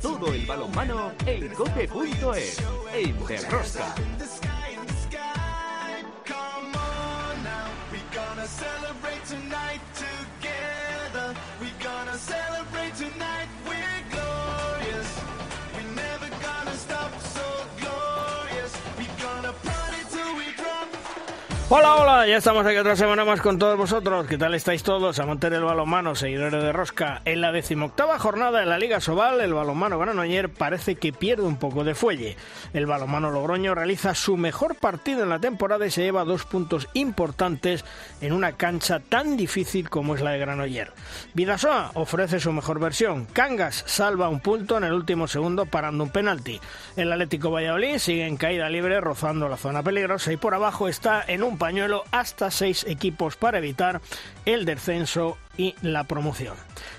Todo el balonmano en cope.es, en Derrosca. Hola, hola, ya estamos aquí otra semana más con todos vosotros. ¿Qué tal estáis todos? Amantes del balonmano, seguidores de Rosca. En la decimoctava jornada de la Liga Sobal, el balonmano Granoller parece que pierde un poco de fuelle. El balonmano Logroño realiza su mejor partido en la temporada y se lleva dos puntos importantes en una cancha tan difícil como es la de Granoller. Vidasoa ofrece su mejor versión. Cangas salva un punto en el último segundo parando un penalti. El Atlético Valladolid sigue en caída libre rozando la zona peligrosa y por abajo está en un pañuelo hasta seis equipos para evitar el descenso y la promoción.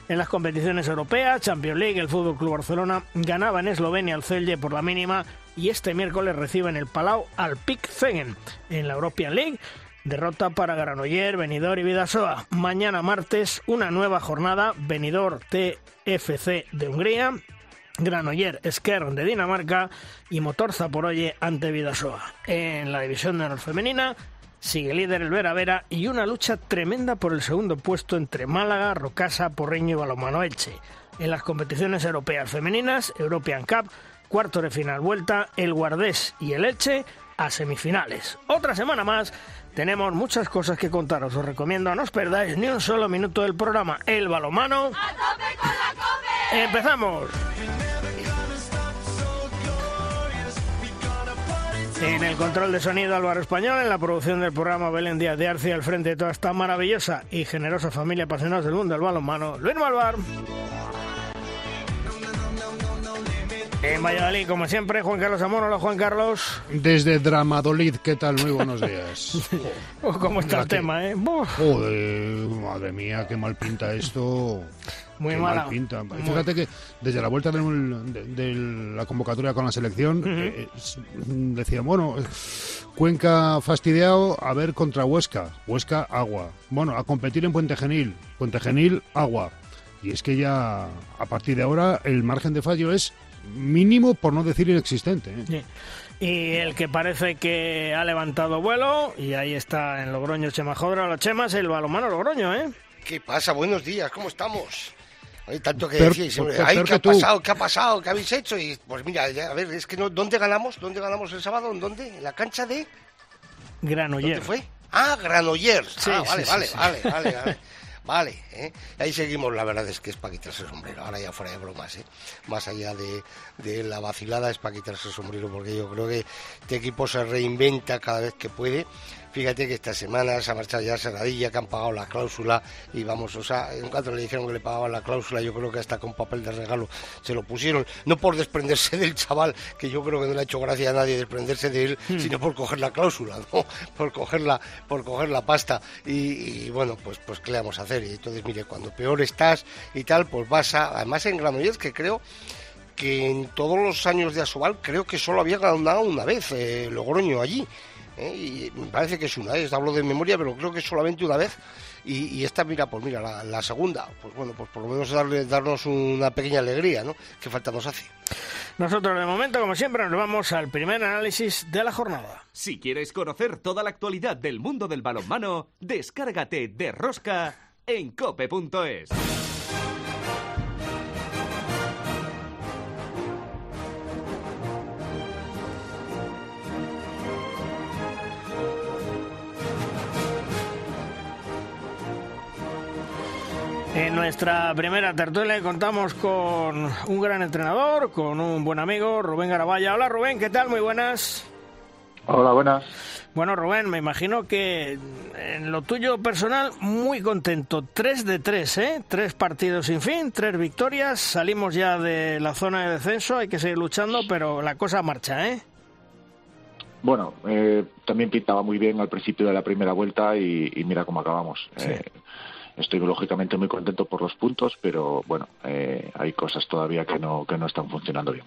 En las competiciones europeas, Champions League, el Fútbol Club Barcelona ganaba en Eslovenia al Celje por la mínima y este miércoles recibe en el Palau al Pick Zegen. En la European League, derrota para Granoller, Benidorm y Vidasoa. Mañana martes, una nueva jornada, Benidorm TFC de Hungría, Granoller Skern de Dinamarca y Motor Zaporoye ante Vidasoa. En la división de honor femenina, Sigue líder el Vera Vera y una lucha tremenda por el segundo puesto entre Málaga, Rocasa, Porreño y Balomano Elche. En las competiciones europeas femeninas, European Cup, cuarto de final vuelta, el Guardés y el Elche a semifinales. Otra semana más, tenemos muchas cosas que contaros. Os recomiendo no os perdáis ni un solo minuto del programa El Balomano. ¡Empezamos! En el control de sonido Álvaro Español, en la producción del programa Belén Díaz de Arce, al frente de toda esta maravillosa y generosa familia apasionados del mundo del balonmano, Luis Malvar. En Valladolid, como siempre, Juan Carlos Amor. Hola, Juan Carlos. Desde Dramadolid, ¿qué tal? Muy buenos días. Oh, ¿Cómo está el tema, eh? Joder, madre mía, qué mal pinta esto. Muy mala. mal pinta. Fíjate que desde la vuelta de, de la convocatoria con la selección, eh, s- decía, bueno, eh, Cuenca fastidiado, a ver contra Huesca. Huesca, agua. Bueno, a competir en Puente Genil. Puente Genil, agua. Y es que ya, a partir de ahora, el margen de fallo es mínimo, por no decir inexistente. ¿eh? Sí. Y el que parece que ha levantado vuelo, y ahí está en Logroño Chema Jodra. Los Chemas, el balomano Logroño, ¿eh? ¿Qué pasa? Buenos días, ¿cómo estamos? Hay tanto que decís, ay, ¿qué que ha tú. pasado? ¿Qué ha pasado? ¿Qué habéis hecho? Y pues mira, ya, a ver, es que no, ¿dónde ganamos? ¿Dónde ganamos el sábado? ¿En dónde? ¿En la cancha de? Granoller. ¿Dónde fue? Ah, Granollers. Sí, ah, sí, vale, sí, vale, sí. vale, vale, vale. Vale, ¿eh? ahí seguimos, la verdad es que es para quitarse el sombrero, ahora ya fuera de bromas, ¿eh? más allá de, de la vacilada es para quitarse el sombrero, porque yo creo que este equipo se reinventa cada vez que puede. Fíjate que esta semana se ha marchado ya Serradilla, que han pagado la cláusula, y vamos, o sea, en cuanto le dijeron que le pagaban la cláusula, yo creo que hasta con papel de regalo se lo pusieron, no por desprenderse del chaval, que yo creo que no le ha hecho gracia a nadie desprenderse de él, sino por coger la cláusula, ¿no? por coger la, por coger la pasta. Y, y, bueno, pues, pues qué le vamos a hacer. Y entonces, mire, cuando peor estás y tal, pues vas a, además en Granollers, que creo que en todos los años de Asobal creo que solo había ganado una vez eh, Logroño allí. ¿Eh? Y me parece que es una vez, hablo de memoria, pero creo que solamente una vez. Y, y esta, mira, pues mira, la, la segunda, pues bueno, pues por lo menos darle, darnos una pequeña alegría, ¿no? Que falta nos hace. Nosotros, de momento, como siempre, nos vamos al primer análisis de la jornada. Si quieres conocer toda la actualidad del mundo del balonmano, descárgate de Rosca en cope.es. En nuestra primera tertulia contamos con un gran entrenador, con un buen amigo, Rubén Garabaya. Hola Rubén, ¿qué tal? Muy buenas. Hola, buenas. Bueno, Rubén, me imagino que en lo tuyo personal, muy contento. Tres de tres, ¿eh? Tres partidos sin fin, tres victorias. Salimos ya de la zona de descenso, hay que seguir luchando, pero la cosa marcha, ¿eh? Bueno, eh, también pintaba muy bien al principio de la primera vuelta y, y mira cómo acabamos. Sí. Eh, estoy lógicamente muy contento por los puntos, pero bueno, hay cosas todavía que no, que no están funcionando bien.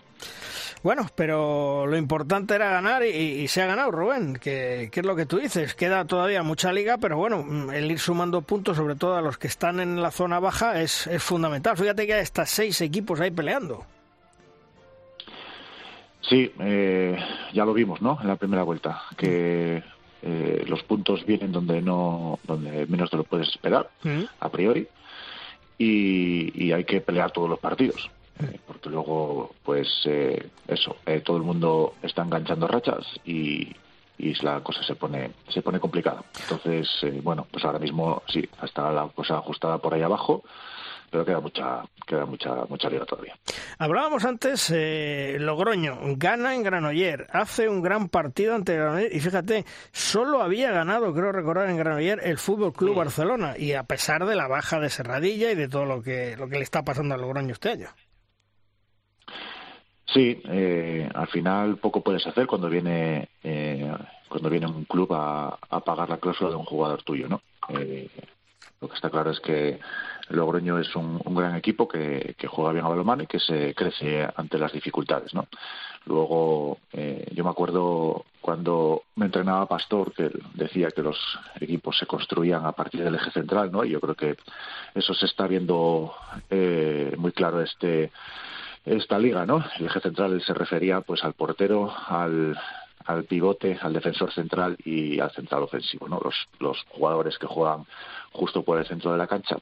Bueno, pero lo importante era ganar y, se ha ganado, Rubén, que, es lo que tú dices. Queda todavía mucha liga, pero bueno, el ir sumando puntos, sobre todo a los que están en la zona baja, es, es fundamental. Fíjate que hay hasta seis equipos ahí peleando. Sí, eh, ya lo vimos, ¿no? En la primera vuelta, que eh, los puntos vienen donde no, donde menos te lo puedes esperar, mm. a priori, y, y hay que pelear todos los partidos. Eh, porque luego, pues eh, eso, eh, todo el mundo está enganchando rachas y, y la cosa se pone se pone complicada. Entonces, bueno, pues ahora mismo sí, está la cosa ajustada por ahí abajo, pero queda mucha queda mucha mucha liga todavía. Hablábamos antes, Logroño gana en Granoller, hace un gran partido ante Granoller y fíjate, solo había ganado, creo recordar en Granoller, el Fútbol Club Barcelona y a pesar de la baja de Serradilla y de todo lo que lo que le está pasando a Logroño este año. Sí, eh, al final poco puedes hacer cuando viene eh, cuando viene un club a, pagar la cláusula de un jugador tuyo, ¿no? Eh, lo que está claro es que Logroño es un, gran equipo que, juega bien a balonmano y que se crece ante las dificultades, ¿no? Luego, yo me acuerdo cuando me entrenaba Pastor que decía que los equipos se construían a partir del eje central, ¿no? Y yo creo que eso se está viendo muy claro este esta liga, ¿no? El eje central se refería pues al portero, al, al pivote, al defensor central y al central ofensivo, ¿no? Los, los jugadores que juegan justo por el centro de la cancha.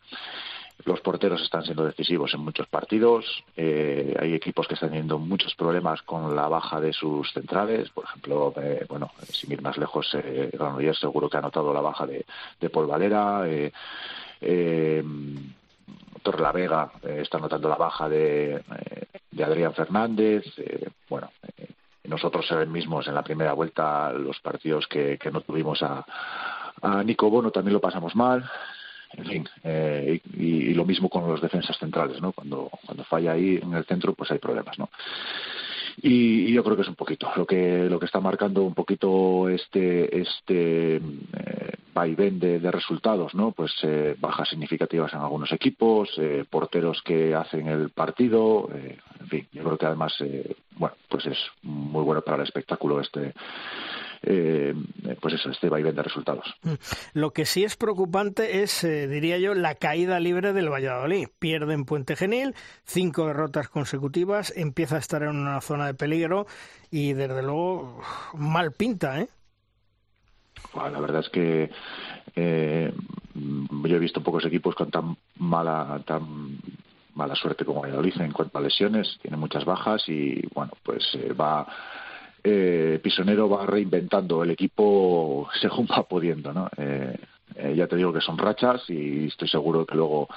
Los porteros están siendo decisivos en muchos partidos. Eh, hay equipos que están teniendo muchos problemas con la baja de sus centrales. Por ejemplo, eh, bueno, sin ir más lejos, eh, Granollers seguro que ha notado la baja de, de Paul Valera. Eh, eh, Torrelavega eh, está notando la baja de, eh, de Adrián Fernández. Eh, bueno, nosotros mismos en la primera vuelta los partidos que, que no tuvimos a, a Nico Bono también lo pasamos mal. En fin, y, y, lo mismo con los defensas centrales, ¿no? Cuando, cuando falla ahí en el centro, pues hay problemas, ¿no? Y, yo creo que es un poquito lo que lo que está marcando un poquito este este eh, vaivén de, resultados no pues eh, bajas significativas en algunos equipos eh, porteros que hacen el partido eh, en fin yo creo que además bueno pues es muy bueno para el espectáculo este eh, pues eso, este vaivén de resultados. Mm. Lo que sí es preocupante es, eh, diría yo, la caída libre del Valladolid. Pierde en Puente Genil, cinco derrotas consecutivas, empieza a estar en una zona de peligro y desde luego mal pinta, ¿eh? la verdad es que eh, yo he visto pocos equipos con tan mala tan mala suerte como Valladolid en cuanto a lesiones, tiene muchas bajas y bueno, pues va eh, Pisonero va reinventando el equipo según va pudiendo, ¿no? Eh, eh, ya te digo que son rachas y estoy seguro que luego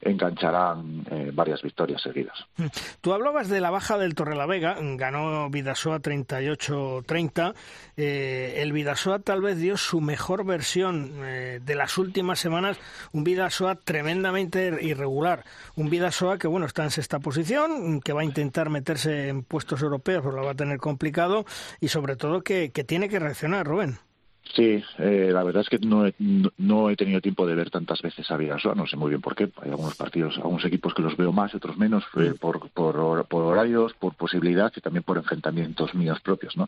engancharán eh, varias victorias seguidas. Mm. Tú hablabas de la baja del Torrelavega, ganó Vidasoa 38-30. Eh, el Vidasoa tal vez dio su mejor versión eh, de las últimas semanas, un Vidasoa tremendamente irregular. Un Vidasoa que bueno está en sexta posición, que va a intentar meterse en puestos europeos, pero lo va a tener complicado y sobre todo que, que tiene que reaccionar, Rubén. Sí, eh, la verdad es que no he, no he tenido tiempo de ver tantas veces a Vidasoa, no sé muy bien por qué. Hay algunos partidos, algunos equipos que los veo más, otros menos, eh, por, por, por, horarios, por posibilidad y también por enfrentamientos míos propios, ¿no?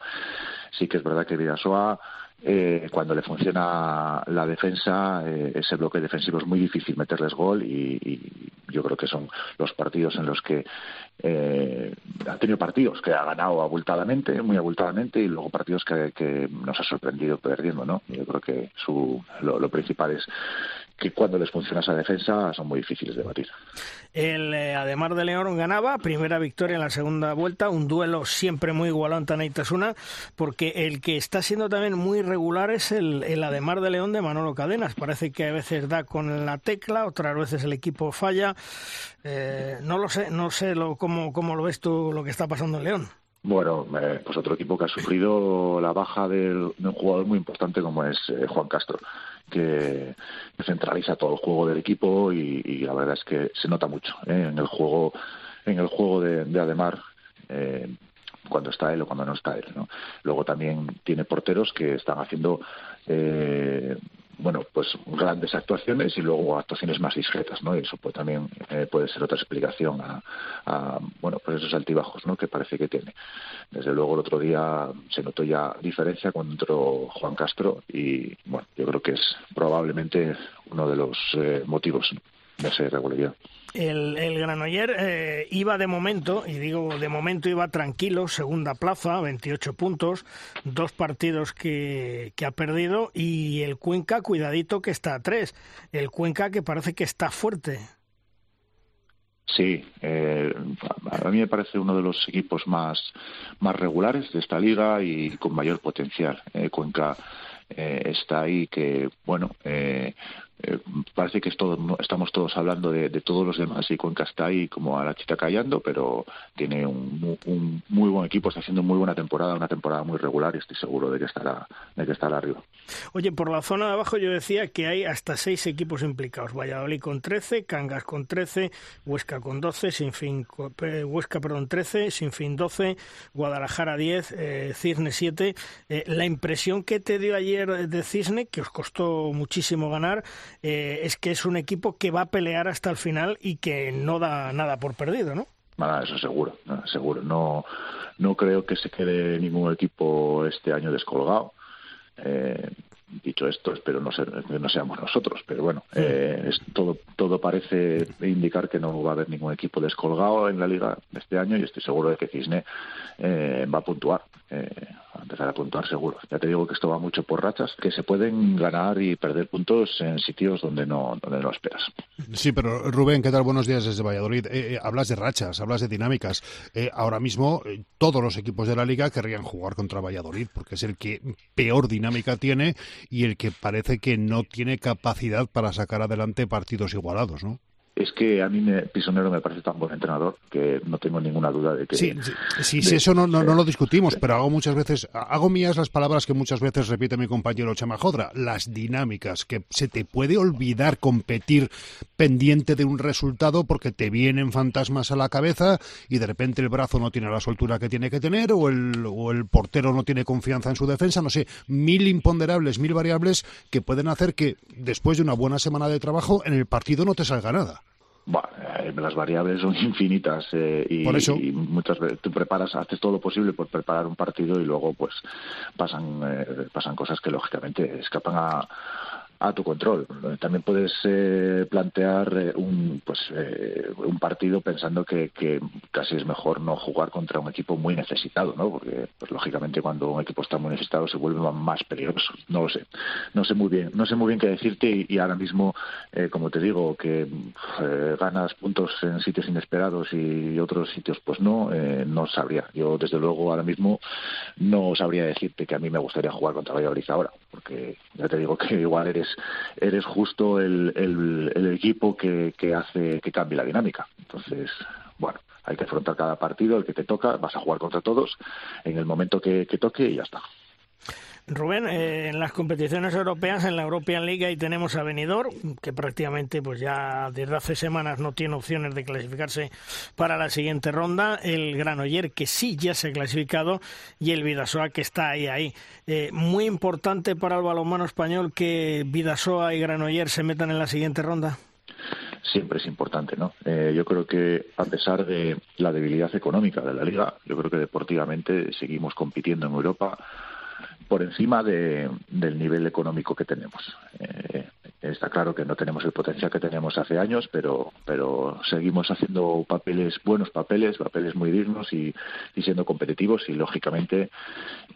Sí que es verdad que Vidasoa eh, cuando le funciona la defensa, eh, ese bloque defensivo es muy difícil meterles gol y, yo creo que son los partidos en los que eh, ha tenido partidos que ha ganado abultadamente, muy abultadamente, y luego partidos que, nos ha sorprendido perdiendo, ¿no? Yo creo que su, lo principal es que cuando les funciona esa defensa son muy difíciles de batir. El eh, Ademar de León ganaba, primera victoria en la segunda vuelta, un duelo siempre muy igualado ante Naitasuna, porque el que está siendo también muy regular es el, el Ademar de León de Manolo Cadenas. Parece que a veces da con la tecla, otras veces el equipo falla. Eh, no lo sé, no sé lo, cómo, cómo lo ves tú lo que está pasando en León. Bueno, eh, pues otro equipo que ha sufrido la baja de un jugador muy importante como es Juan Castro que centraliza todo el juego del equipo y, la verdad es que se nota mucho ¿eh? en el juego en el juego de, Ademar eh, cuando está él o cuando no está él. ¿no? Luego también tiene porteros que están haciendo eh, bueno, pues grandes actuaciones y luego actuaciones más discretas, ¿no? Y eso pues también eh, puede ser otra explicación a, bueno, pues esos altibajos, ¿no? Que parece que tiene. Desde luego el otro día se notó ya diferencia cuando entró Juan Castro y bueno, yo creo que es probablemente uno de los eh, motivos de esa irregularidad. El, el Granoller eh, iba de momento, y digo de momento iba tranquilo, segunda plaza, 28 puntos, dos partidos que, que ha perdido, y el Cuenca, cuidadito que está a tres. El Cuenca que parece que está fuerte. Sí, eh, a mí me parece uno de los equipos más, más regulares de esta liga y con mayor potencial. Eh, Cuenca eh, está ahí que, bueno, eh, parece que es todo, estamos todos hablando de, todos los demás y Cuenca está ahí como a la chita callando, pero tiene un, muy buen equipo, está haciendo muy buena temporada, una temporada muy regular y estoy seguro de que estará, de que estará arriba. Oye, por la zona de abajo yo decía que hay hasta seis equipos implicados, Valladolid con 13, Cangas con 13, Huesca con 12, Sinfín, Huesca perdón, 13, Sinfín 12, Guadalajara 10, eh, Cisne 7. Eh, la impresión que te dio ayer de Cisne, que os costó muchísimo ganar, eh, es que es un equipo que va a pelear hasta el final y que no da nada por perdido, ¿no? Eso seguro, seguro. No, no creo que se quede ningún equipo este año descolgado. Eh, dicho esto, espero no, ser, que no seamos nosotros, pero bueno, eh, es, todo, todo parece indicar que no va a haber ningún equipo descolgado en la liga este año y estoy seguro de que Cisne eh, va a puntuar. Eh, a empezar a puntuar seguro. Ya te digo que esto va mucho por rachas, que se pueden ganar y perder puntos en sitios donde no, donde no esperas. Sí, pero Rubén, ¿qué tal? Buenos días desde Valladolid. Eh, hablas de rachas, hablas de dinámicas. ahora mismo todos los equipos de la liga querrían jugar contra Valladolid porque es el que peor dinámica tiene y el que parece que no tiene capacidad para sacar adelante partidos igualados, ¿no? Es que a mí me, Pisonero me parece tan buen entrenador que no tengo ninguna duda de que... Sí, sí, eso no, no, lo discutimos, pero hago muchas veces, hago mías las palabras que muchas veces repite mi compañero Chema Jodra, las dinámicas, que se te puede olvidar competir pendiente de un resultado porque te vienen fantasmas a la cabeza y de repente el brazo no tiene la soltura que tiene que tener o el, o el portero no tiene confianza en su defensa, no sé, mil imponderables, mil variables que pueden hacer que después de una buena semana de trabajo en el partido no te salga nada. Bueno, eh, las variables son infinitas eh, y, y, muchas veces tú preparas, haces todo lo posible por preparar un partido y luego pues pasan eh, pasan cosas que lógicamente escapan a, a tu control. También puedes eh, plantear eh, un, pues, eh, un partido pensando que, que, casi es mejor no jugar contra un equipo muy necesitado, ¿no? Porque, pues, lógicamente, cuando un equipo está muy necesitado se vuelve más peligroso. No lo sé. No sé muy bien. No sé muy bien qué decirte y, ahora mismo, como te digo, que ganas puntos en sitios inesperados y otros sitios, pues no, no sabría. Yo, desde luego, ahora mismo no sabría decirte que a mí me gustaría jugar contra Valladolid ahora, porque ya te digo que igual eres eres justo el, el, equipo que, que hace que cambie la dinámica. Entonces, bueno, hay que afrontar cada partido, el que te toca, vas a jugar contra todos en el momento que toque y ya está. Rubén, eh, en las competiciones europeas, en la European League, ahí tenemos a Benidorm, que prácticamente pues ya desde hace semanas no tiene opciones de clasificarse para la siguiente ronda, el Granoller, que sí ya se ha clasificado, y el Vidasoa, que está ahí, ahí. Eh, muy importante para el balonmano español que Vidasoa y Granoller se metan en la siguiente ronda siempre es importante, ¿no? Eh, yo creo que a pesar de la debilidad económica de la liga, yo creo que deportivamente seguimos compitiendo en Europa por encima de, del nivel económico que tenemos. Eh, está claro que no tenemos el potencial que teníamos hace años, pero, pero seguimos haciendo papeles, buenos papeles, papeles muy dignos y, siendo competitivos y lógicamente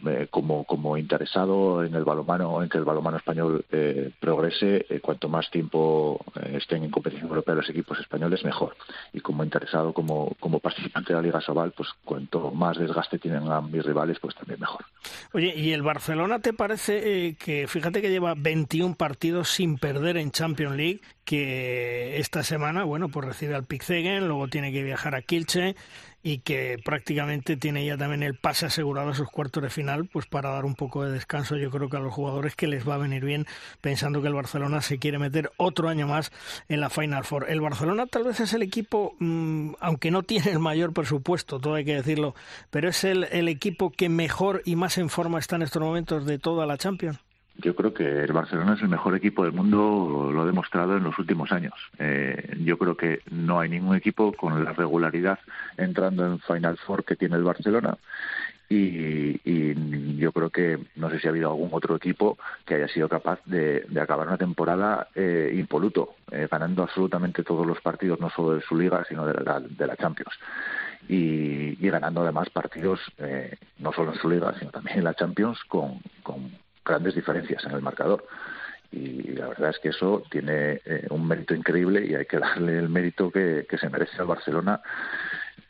eh, como, como interesado en el balomano, en que el balomano español eh, progrese, cuanto más tiempo estén en competición europea los equipos españoles, mejor. Y como interesado, como, como participante de la Liga Sobal, pues cuanto más desgaste tienen a mis rivales, pues también mejor. Oye, ¿y el Barcelona te parece eh, que, fíjate que lleva 21 partidos sin perder en Champions League, que esta semana, bueno, pues recibe al Pixegen, luego tiene que viajar a Kilche y que prácticamente tiene ya también el pase asegurado a sus cuartos de final, pues para dar un poco de descanso yo creo que a los jugadores que les va a venir bien pensando que el Barcelona se quiere meter otro año más en la Final Four. El Barcelona tal vez es el equipo, mm, aunque no tiene el mayor presupuesto, todo hay que decirlo, pero es el, el equipo que mejor y más en forma está en estos momentos de toda la Champions. Yo creo que el Barcelona es el mejor equipo del mundo, lo ha demostrado en los últimos años. Eh, yo creo que no hay ningún equipo con la regularidad entrando en Final Four que tiene el Barcelona. Y, yo creo que no sé si ha habido algún otro equipo que haya sido capaz de, acabar una temporada eh, impoluto, eh, ganando absolutamente todos los partidos, no solo de su liga, sino de la, de la Champions. Y, ganando además partidos eh, no solo en su liga, sino también en la Champions con, con grandes diferencias en el marcador. Y la verdad es que eso tiene eh, un mérito increíble y hay que darle el mérito que, se merece al Barcelona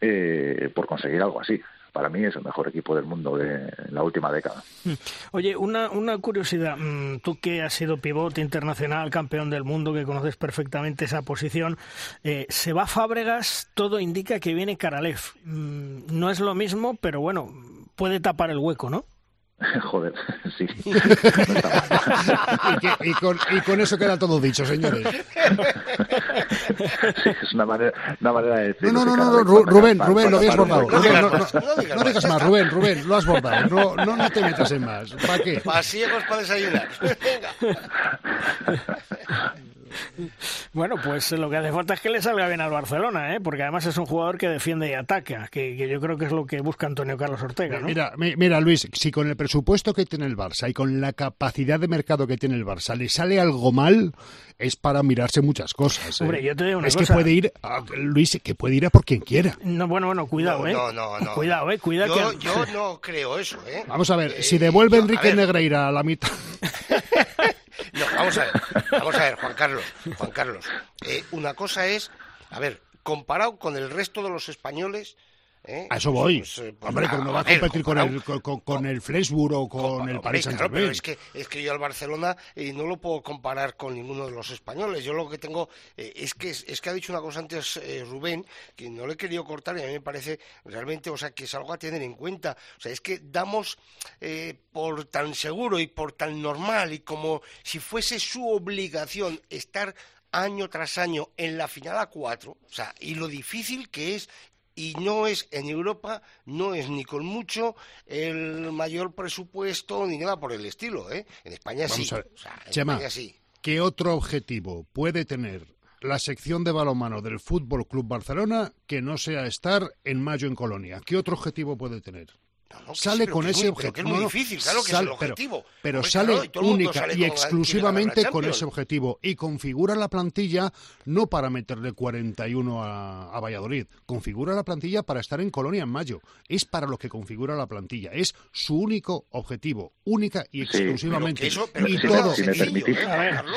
eh, por conseguir algo así para mí es el mejor equipo del mundo de la última década. Mm. Oye, una, una curiosidad, mm, tú que has sido pivote internacional, campeón del mundo, que conoces perfectamente esa posición, eh, se va Fábregas, todo indica que viene Karalev. Mm, no es lo mismo, pero bueno, puede tapar el hueco, ¿no? Joder, sí. y, con, y, con, eso queda todo dicho, señores. Sí, es una manera, una manera de decir. No, no, no, no, Rubén, Rubén, lo habías bordado. no, no, digas más, Rubén, Rubén, lo has bordado. No, no, no te metas en más. ¿Para qué? Pasiegos para desayunar. Venga. Bueno, pues lo que hace falta es que le salga bien al Barcelona, ¿eh? porque además es un jugador que defiende y ataca, que, yo creo que es lo que busca Antonio Carlos Ortega. ¿no? Mira, mira, Luis, si con el presupuesto que tiene el Barça y con la capacidad de mercado que tiene el Barça le sale algo mal, es para mirarse muchas cosas. ¿eh? Hombre, yo te digo una es que puede ir, a, Luis, que puede ir a por quien quiera. No, bueno, bueno, cuidado, ¿eh? No, no, no. Cuidado, ¿eh? Cuidado yo, yo no creo eso, ¿eh? Vamos a ver, eh, si devuelve Enrique Negreira a la mitad... No, vamos a ver, vamos a ver, Juan Carlos, Juan Carlos. Eh, una cosa es, a ver, comparado con el resto de los españoles, ¿Eh? A eso voy. Pues, eh, pues, hombre, no va a competir con, el, con, con, el Flensburg o con, el Paris Saint Germain. pero es que, es que yo al Barcelona y no lo puedo comparar con ninguno de los españoles. Yo lo que tengo eh, es que es que ha dicho una cosa antes Rubén que no le he querido cortar y a mí me parece realmente, o sea, que es algo a tener en cuenta. O sea, es que damos por tan seguro y por tan normal y como si fuese su obligación estar año tras año en la final a cuatro, o sea, y lo difícil que es y no es en Europa, no es ni con mucho el mayor presupuesto ni nada por el estilo. ¿eh? En España sí. Chema, sí. ¿Qué otro objetivo puede tener la sección de balonmano del Fútbol Club Barcelona que no sea estar en mayo en Colonia? ¿Qué otro objetivo puede tener? Sale con ese objetivo. es muy difícil, claro que es el objetivo. Pero, sale única y exclusivamente con ese objetivo. Y configura la plantilla no para meterle 41 a, a, Valladolid, configura la plantilla para estar en Colonia en mayo. Es para lo que configura la plantilla. Es su único objetivo, única y exclusivamente. y todo. Si me permitís,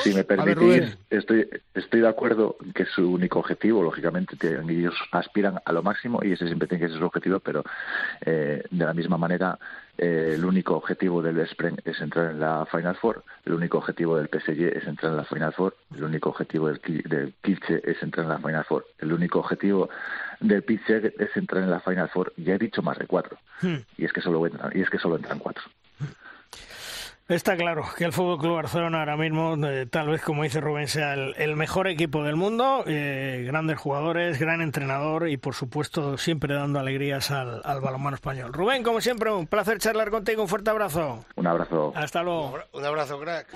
si me permitís estoy, estoy de acuerdo que es su único objetivo, lógicamente ellos aspiran a lo máximo y ese siempre tiene que ser su objetivo, pero eh, de la misma manera, eh, el único objetivo del Spring es entrar en la Final Four, el único objetivo del PSG es entrar en la Final Four, el único objetivo del, del es entrar en la Final Four, el único objetivo del Pittsburgh es entrar en la Final Four. Ya he dicho más de cuatro, hmm. y es que solo entran, y es que solo entran cuatro. Está claro que el Fútbol Club Barcelona ahora mismo, eh, tal vez como dice Rubén, sea el, mejor equipo del mundo, eh, grandes jugadores, gran entrenador y por supuesto siempre dando alegrías al, al balonmano español. Rubén, como siempre, un placer charlar contigo, un fuerte abrazo. Un abrazo. Hasta luego. Un abrazo, crack.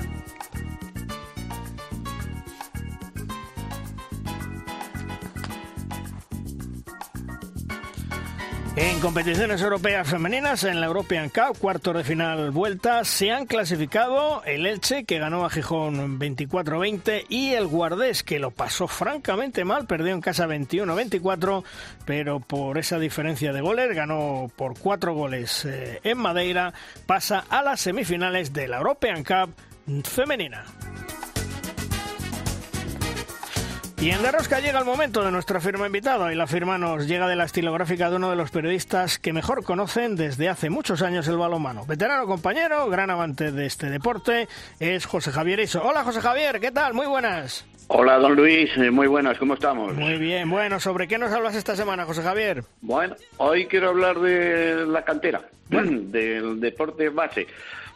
En competiciones europeas femeninas, en la European Cup, cuartos de final vuelta, se han clasificado el Elche, que ganó a Gijón 24-20, y el Guardés, que lo pasó francamente mal, perdió en casa 21-24, pero por esa diferencia de goles, ganó por cuatro goles eh, en Madeira, pasa a las semifinales de la European Cup femenina. Y en Rosca llega el momento de nuestra firma invitado y la firma nos llega de la estilográfica de uno de los periodistas que mejor conocen desde hace muchos años el balonmano. Veterano compañero, gran amante de este deporte, es José Javier Iso. Hola José Javier, ¿qué tal? Muy buenas. Hola don Luis, eh, muy buenas, ¿cómo estamos? Muy bien, bueno, ¿sobre qué nos hablas esta semana, José Javier? Bueno, hoy quiero hablar de la cantera, del deporte base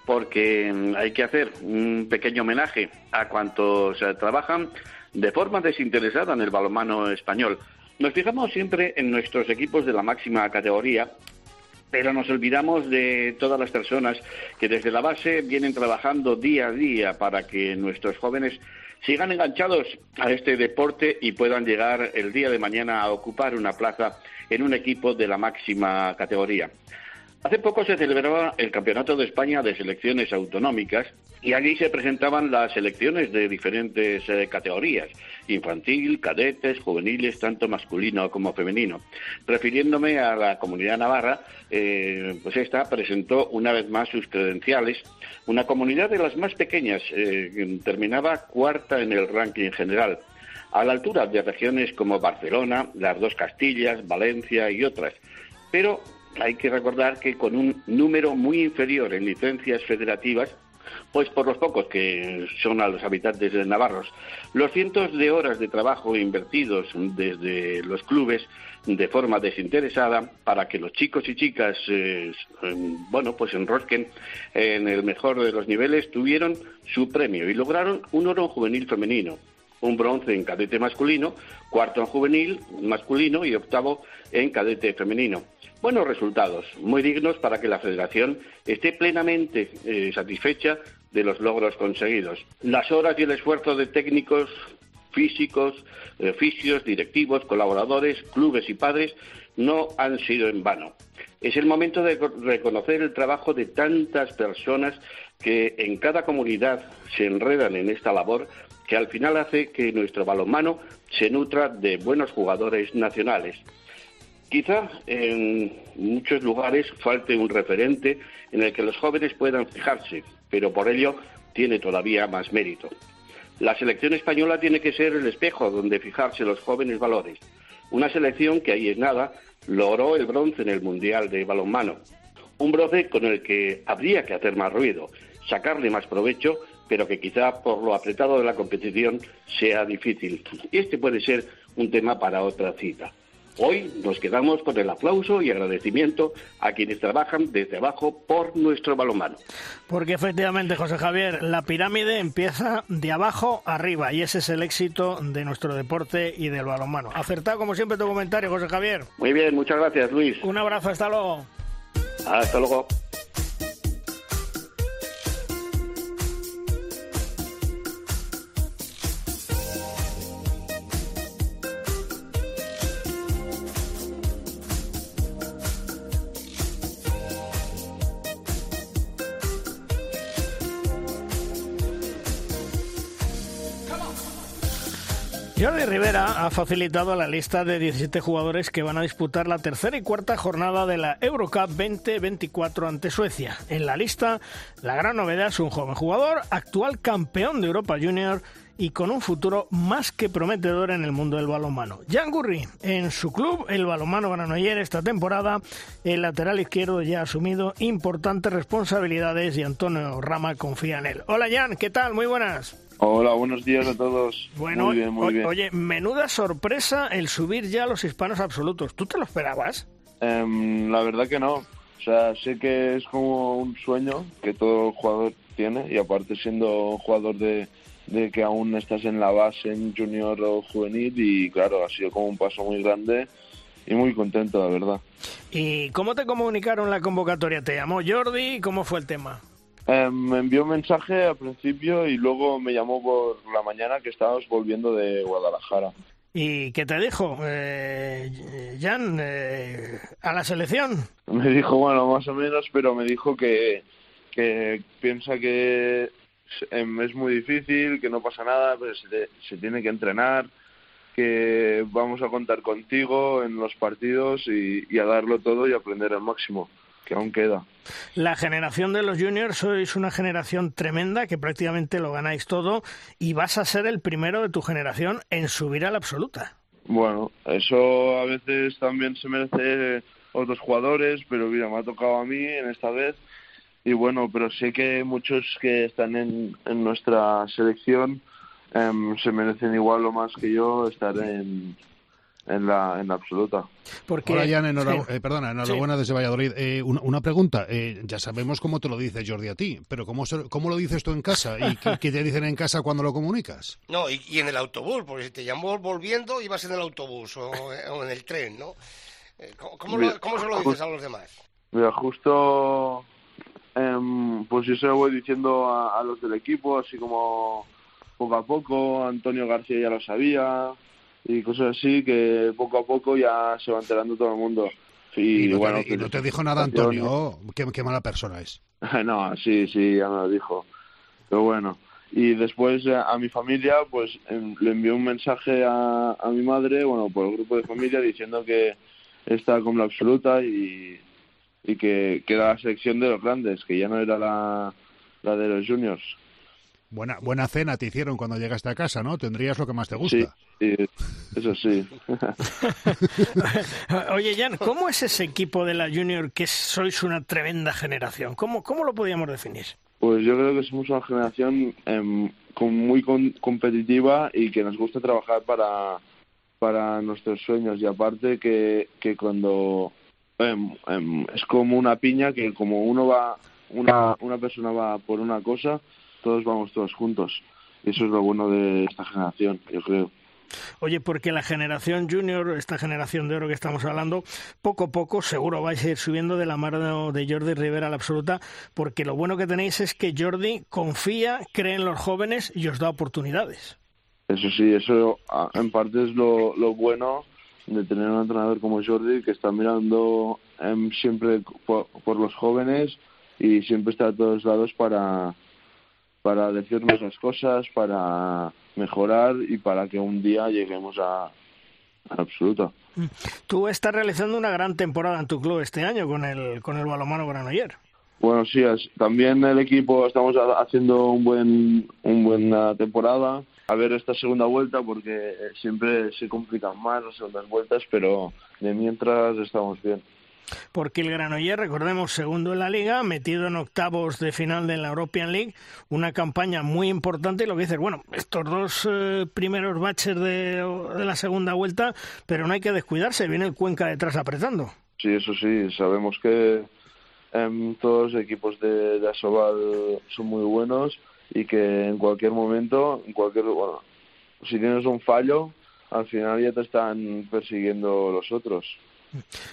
porque hay que hacer un pequeño homenaje a cuantos trabajan de forma desinteresada en el balonmano español. Nos fijamos siempre en nuestros equipos de la máxima categoría pero nos olvidamos de todas las personas que desde la base vienen trabajando día a día para que nuestros jóvenes sigan enganchados a este deporte y puedan llegar el día de mañana a ocupar una plaza en un equipo de la máxima categoría. Hace poco se celebraba el Campeonato de España de Selecciones Autonómicas y allí se presentaban las selecciones de diferentes eh, categorías, infantil, cadetes, juveniles, tanto masculino como femenino. Refiriéndome a la comunidad navarra, eh, pues esta presentó una vez más sus credenciales. Una comunidad de las más pequeñas eh, terminaba cuarta en el ranking general, a la altura de regiones como Barcelona, las dos Castillas, Valencia y otras. Pero hay que recordar que con un número muy inferior en licencias federativas, pues por los pocos que son a los habitantes de Navarros, los cientos de horas de trabajo invertidos desde los clubes de forma desinteresada para que los chicos y chicas, eh, bueno, pues enrosquen en el mejor de los niveles, tuvieron su premio y lograron un oro juvenil femenino, un bronce en cadete masculino, cuarto en juvenil masculino y octavo en cadete femenino. Buenos resultados, muy dignos para que la Federación esté plenamente eh, satisfecha de los logros conseguidos. Las horas y el esfuerzo de técnicos, físicos, oficios, directivos, colaboradores, clubes y padres no han sido en vano. Es el momento de reconocer el trabajo de tantas personas que en cada comunidad se enredan en esta labor que al final hace que nuestro balonmano se nutra de buenos jugadores nacionales. Quizá en muchos lugares falte un referente en el que los jóvenes puedan fijarse, pero por ello tiene todavía más mérito. La selección española tiene que ser el espejo donde fijarse los jóvenes valores. Una selección que ahí es nada logró el bronce en el Mundial de Balonmano. Un bronce con el que habría que hacer más ruido, sacarle más provecho, pero que quizá por lo apretado de la competición sea difícil. Este puede ser un tema para otra cita. Hoy nos quedamos con el aplauso y agradecimiento a quienes trabajan desde abajo por nuestro balonmano. Porque efectivamente, José Javier, la pirámide empieza de abajo arriba y ese es el éxito de nuestro deporte y del balonmano. Acertado como siempre tu comentario, José Javier. Muy bien, muchas gracias, Luis. Un abrazo, hasta luego. Hasta luego. Rivera ha facilitado la lista de 17 jugadores que van a disputar la tercera y cuarta jornada de la Eurocup 2024 ante Suecia. En la lista, la gran novedad es un joven jugador, actual campeón de Europa Junior y con un futuro más que prometedor en el mundo del balonmano. Jan Gurri, en su club, el balonmano Granoller, esta temporada, el lateral izquierdo ya ha asumido importantes responsabilidades y Antonio Rama confía en él. Hola Jan, ¿qué tal? Muy buenas. Hola, buenos días a todos. Bueno, muy bien, muy bien. oye, menuda sorpresa el subir ya a los hispanos absolutos. ¿Tú te lo esperabas? Em, la verdad que no. O sea, sé que es como un sueño que todo jugador tiene y aparte siendo jugador de, de que aún estás en la base, en junior o juvenil y claro, ha sido como un paso muy grande y muy contento, la verdad. ¿Y cómo te comunicaron la convocatoria? ¿Te llamó Jordi? ¿Cómo fue el tema? Eh, me envió un mensaje al principio y luego me llamó por la mañana que estábamos volviendo de Guadalajara. ¿Y qué te dijo, eh, Jan, eh, a la selección? Me dijo, bueno, más o menos, pero me dijo que, que piensa que es muy difícil, que no pasa nada, pero se, se tiene que entrenar, que vamos a contar contigo en los partidos y, y a darlo todo y aprender al máximo que aún queda. La generación de los juniors sois una generación tremenda que prácticamente lo ganáis todo y vas a ser el primero de tu generación en subir a la absoluta. Bueno, eso a veces también se merece otros jugadores, pero mira, me ha tocado a mí en esta vez y bueno, pero sé que muchos que están en, en nuestra selección um, se merecen igual o más que yo estar en, en la, en la absoluta. Porque, Hola, Jan, enhorabuena, sí. eh, perdona, enhorabuena sí. desde Valladolid. Eh, una, una, pregunta, eh, ya sabemos cómo te lo dice Jordi a ti, pero ¿cómo, cómo lo dices tú en casa? ¿Y qué, qué, te dicen en casa cuando lo comunicas? No, y, y, en el autobús, porque si te llamó volviendo, ibas en el autobús o, o en el tren, ¿no? Eh, ¿Cómo, cómo, lo, ¿Cómo, se lo dices a los demás? Mira, justo em, pues yo se lo voy diciendo a, a los del equipo, así como poco a poco, Antonio García ya lo sabía y cosas así que poco a poco ya se va enterando todo el mundo. Y, Y no, bueno, te, y no te dijo nada Antonio, oh, qué, qué mala persona es. no, sí, sí, ya me lo dijo. Pero bueno. Y después eh, a mi familia, pues em, le envié un mensaje a, a mi madre, bueno, por el grupo de familia, diciendo que está con la absoluta y, y que, que era la selección de los grandes, que ya no era la, la de los juniors. Buena, buena cena te hicieron cuando llegaste a casa, ¿no? Tendrías lo que más te gusta. Sí, sí, eso sí. Oye, Jan, ¿cómo es ese equipo de la Junior que sois una tremenda generación? ¿Cómo, cómo lo podríamos definir? Pues yo creo que somos una generación em, con- muy con- competitiva y que nos gusta trabajar para, para nuestros sueños. Y aparte que, que cuando em, em, es como una piña que como uno va, una, una persona va por una cosa, todos vamos todos juntos. Y eso es lo bueno de esta generación, yo creo. Oye, porque la generación junior, esta generación de oro que estamos hablando, poco a poco seguro vais a ir subiendo de la mano de Jordi Rivera a la absoluta, porque lo bueno que tenéis es que Jordi confía, cree en los jóvenes y os da oportunidades. Eso sí, eso en parte es lo, lo bueno de tener un entrenador como Jordi que está mirando em, siempre por, por los jóvenes y siempre está a todos lados para, para decirnos las cosas, para mejorar y para que un día lleguemos a, a la absoluta. Tú estás realizando una gran temporada en tu club este año con el, con el balomano Granoller. Bueno, sí, es- también el equipo estamos ha- haciendo un buen, un buena temporada. A ver esta segunda vuelta porque eh, siempre se complican más las segundas vueltas, pero de mientras estamos bien. Porque el Granoller, recordemos, segundo en la liga, metido en octavos de final de la European League, una campaña muy importante. Y lo que dices, bueno, estos dos eh, primeros baches de, la segunda vuelta, pero no hay que descuidarse, viene el Cuenca detrás apretando. Sí, eso sí, sabemos que em, todos los equipos de, de Asobal son muy buenos y que en cualquier momento, en cualquier, bueno, si tienes un fallo, al final ya te están persiguiendo los otros.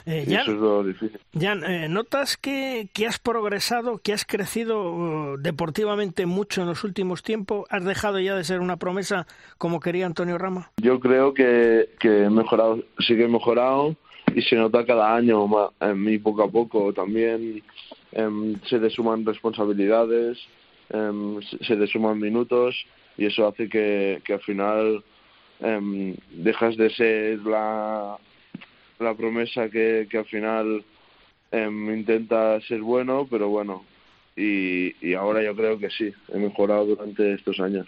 Eh, Jan, eso es lo difícil. Jan, eh, ¿notas que, que has progresado, que has crecido eh, deportivamente mucho en los últimos tiempos? ¿Has dejado ya de ser una promesa como quería Antonio Rama? Yo creo que, que he mejorado, sí que he mejorado y se nota cada año ma- en mí poco a poco. También em, se le suman responsabilidades, em, se- se le suman minutos y eso hace que, que al final em, dejas de ser la, la promesa que, que al final em, intenta ser bueno, pero bueno. Y, y ahora yo creo que sí, he mejorado durante estos años.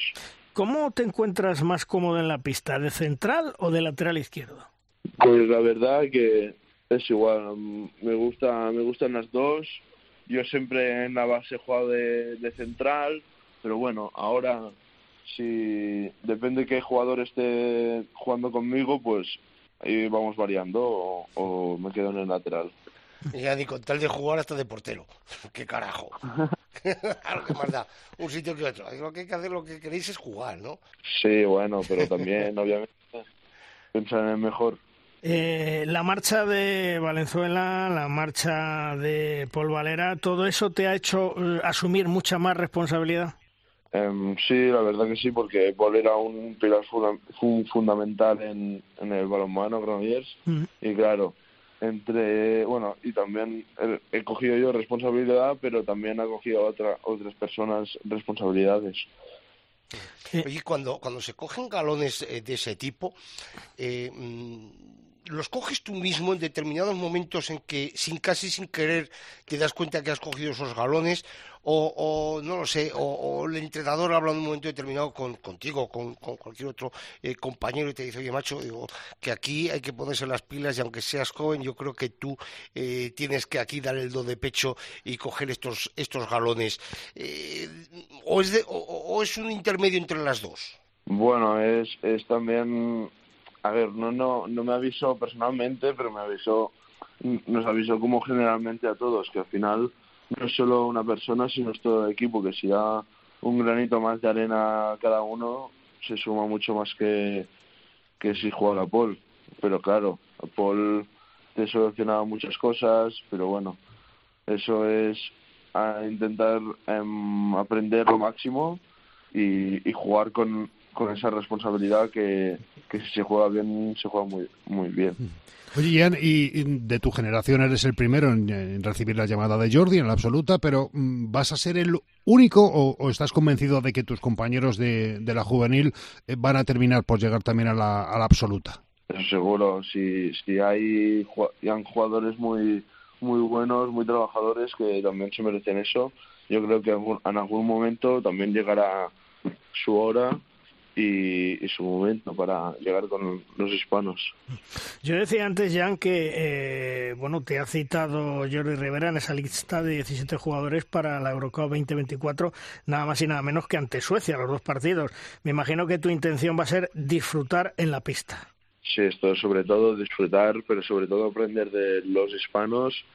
¿Cómo te encuentras más cómodo en la pista, de central o de lateral izquierdo? Pues la verdad que es igual. mm, Me gusta, me gustan las dos. Yo siempre en la base he jugado de, de central, pero bueno, ahora si depende qué jugador esté jugando conmigo, pues ahí vamos variando o, o me quedo en el lateral. Ya ni con tal de jugar hasta de portero. ¿Qué carajo? Claro que más da un sitio que otro. Lo que hay que hacer, lo que queréis es jugar, ¿no? Sí, bueno, pero también obviamente pensar en el mejor. Eh, la marcha de Valenzuela, la marcha de Paul Valera, ¿todo eso te ha hecho eh, asumir mucha más responsabilidad? Em, sí, la verdad que sí, porque Paul era un pilar funda- fu- fundamental en, en el balonmano Granollers Mm. y claro, entre, bueno, y también he, cogido yo responsabilidad, pero también ha cogido otra, otras personas responsabilidades. Oye, cuando, cuando se cogen galones eh, de ese tipo, eh, mm, ¿los coges tú mismo en determinados momentos en que, sin casi sin querer, te das cuenta que has cogido esos galones? O, no lo sé, o, el entrenador habla en un momento determinado con, contigo, con, con cualquier otro eh, compañero y te dice, oye, macho, digo, que aquí hay que ponerse las pilas y aunque seas joven, yo creo que tú eh, tienes que aquí dar el do de pecho y coger estos, estos galones. Eh, o, es o es un intermedio entre las dos? Bueno, es, es también, a ver, no, no, no me avisó personalmente, pero me avisó, nos avisó como generalmente a todos, que al final no solo una persona, sino todo el equipo, que si da un granito más de arena cada uno, se suma mucho más que, que si juega a Paul. Pero claro, Paul te solucionaba muchas cosas, pero bueno, eso es a intentar em, aprender lo máximo y, y jugar con, con esa responsabilidad que, que si se juega bien, se juega muy, muy bien. Oye, Ian, y, y de tu generación eres el primero en, en recibir la llamada de Jordi, en la absoluta, pero mm, ¿vas a ser el único o, o estás convencido de que tus compañeros de, de la juvenil eh, van a terminar por llegar también a la, a la absoluta? Eso seguro, si, si hay, ju- hay jugadores muy, muy buenos, muy trabajadores que también se merecen eso, yo creo que en algún momento también llegará su hora y, y su momento para llegar con los hispanos. Yo decía antes, Jan, que eh, bueno, te ha citado Jordi Rivera en esa lista de 17 jugadores para la Eurocup 2024, nada más y nada menos que ante Suecia, los dos partidos. Me imagino que tu intención va a ser disfrutar en la pista. Sí, esto es sobre todo disfrutar, pero sobre todo aprender de los hispanos,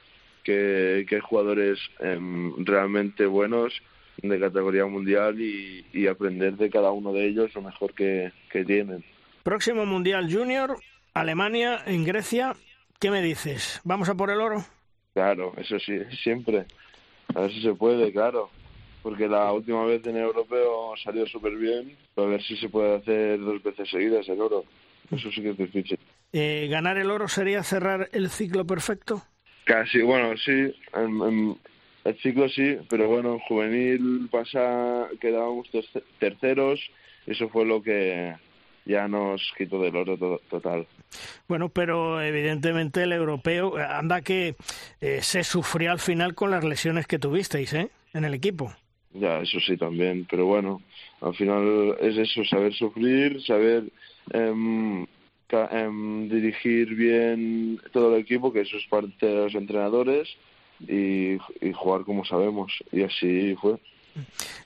que, que hay jugadores em, realmente buenos de categoría mundial y, y aprender de cada uno de ellos lo mejor que, que tienen. Próximo Mundial Junior, Alemania, en Grecia. ¿Qué me dices? ¿Vamos a por el oro? Claro, eso sí, siempre. A ver si se puede, claro. Porque la última vez en el europeo salió súper bien, pero a ver si se puede hacer dos veces seguidas el oro. Eso sí que es difícil. Eh, ¿Ganar el oro sería cerrar el ciclo perfecto? Casi, bueno, sí, en, en el ciclo sí, pero bueno, en juvenil pasa, quedábamos terce- terceros, eso fue lo que ya nos quitó del oro to- total. Bueno, pero evidentemente el europeo, anda que eh, se sufrió al final con las lesiones que tuvisteis, ¿eh? En el equipo. Ya, eso sí también, pero bueno, al final es eso, saber sufrir, saber em, em, dirigir bien todo el equipo, que eso es parte de los entrenadores, y, y jugar como sabemos, y así fue.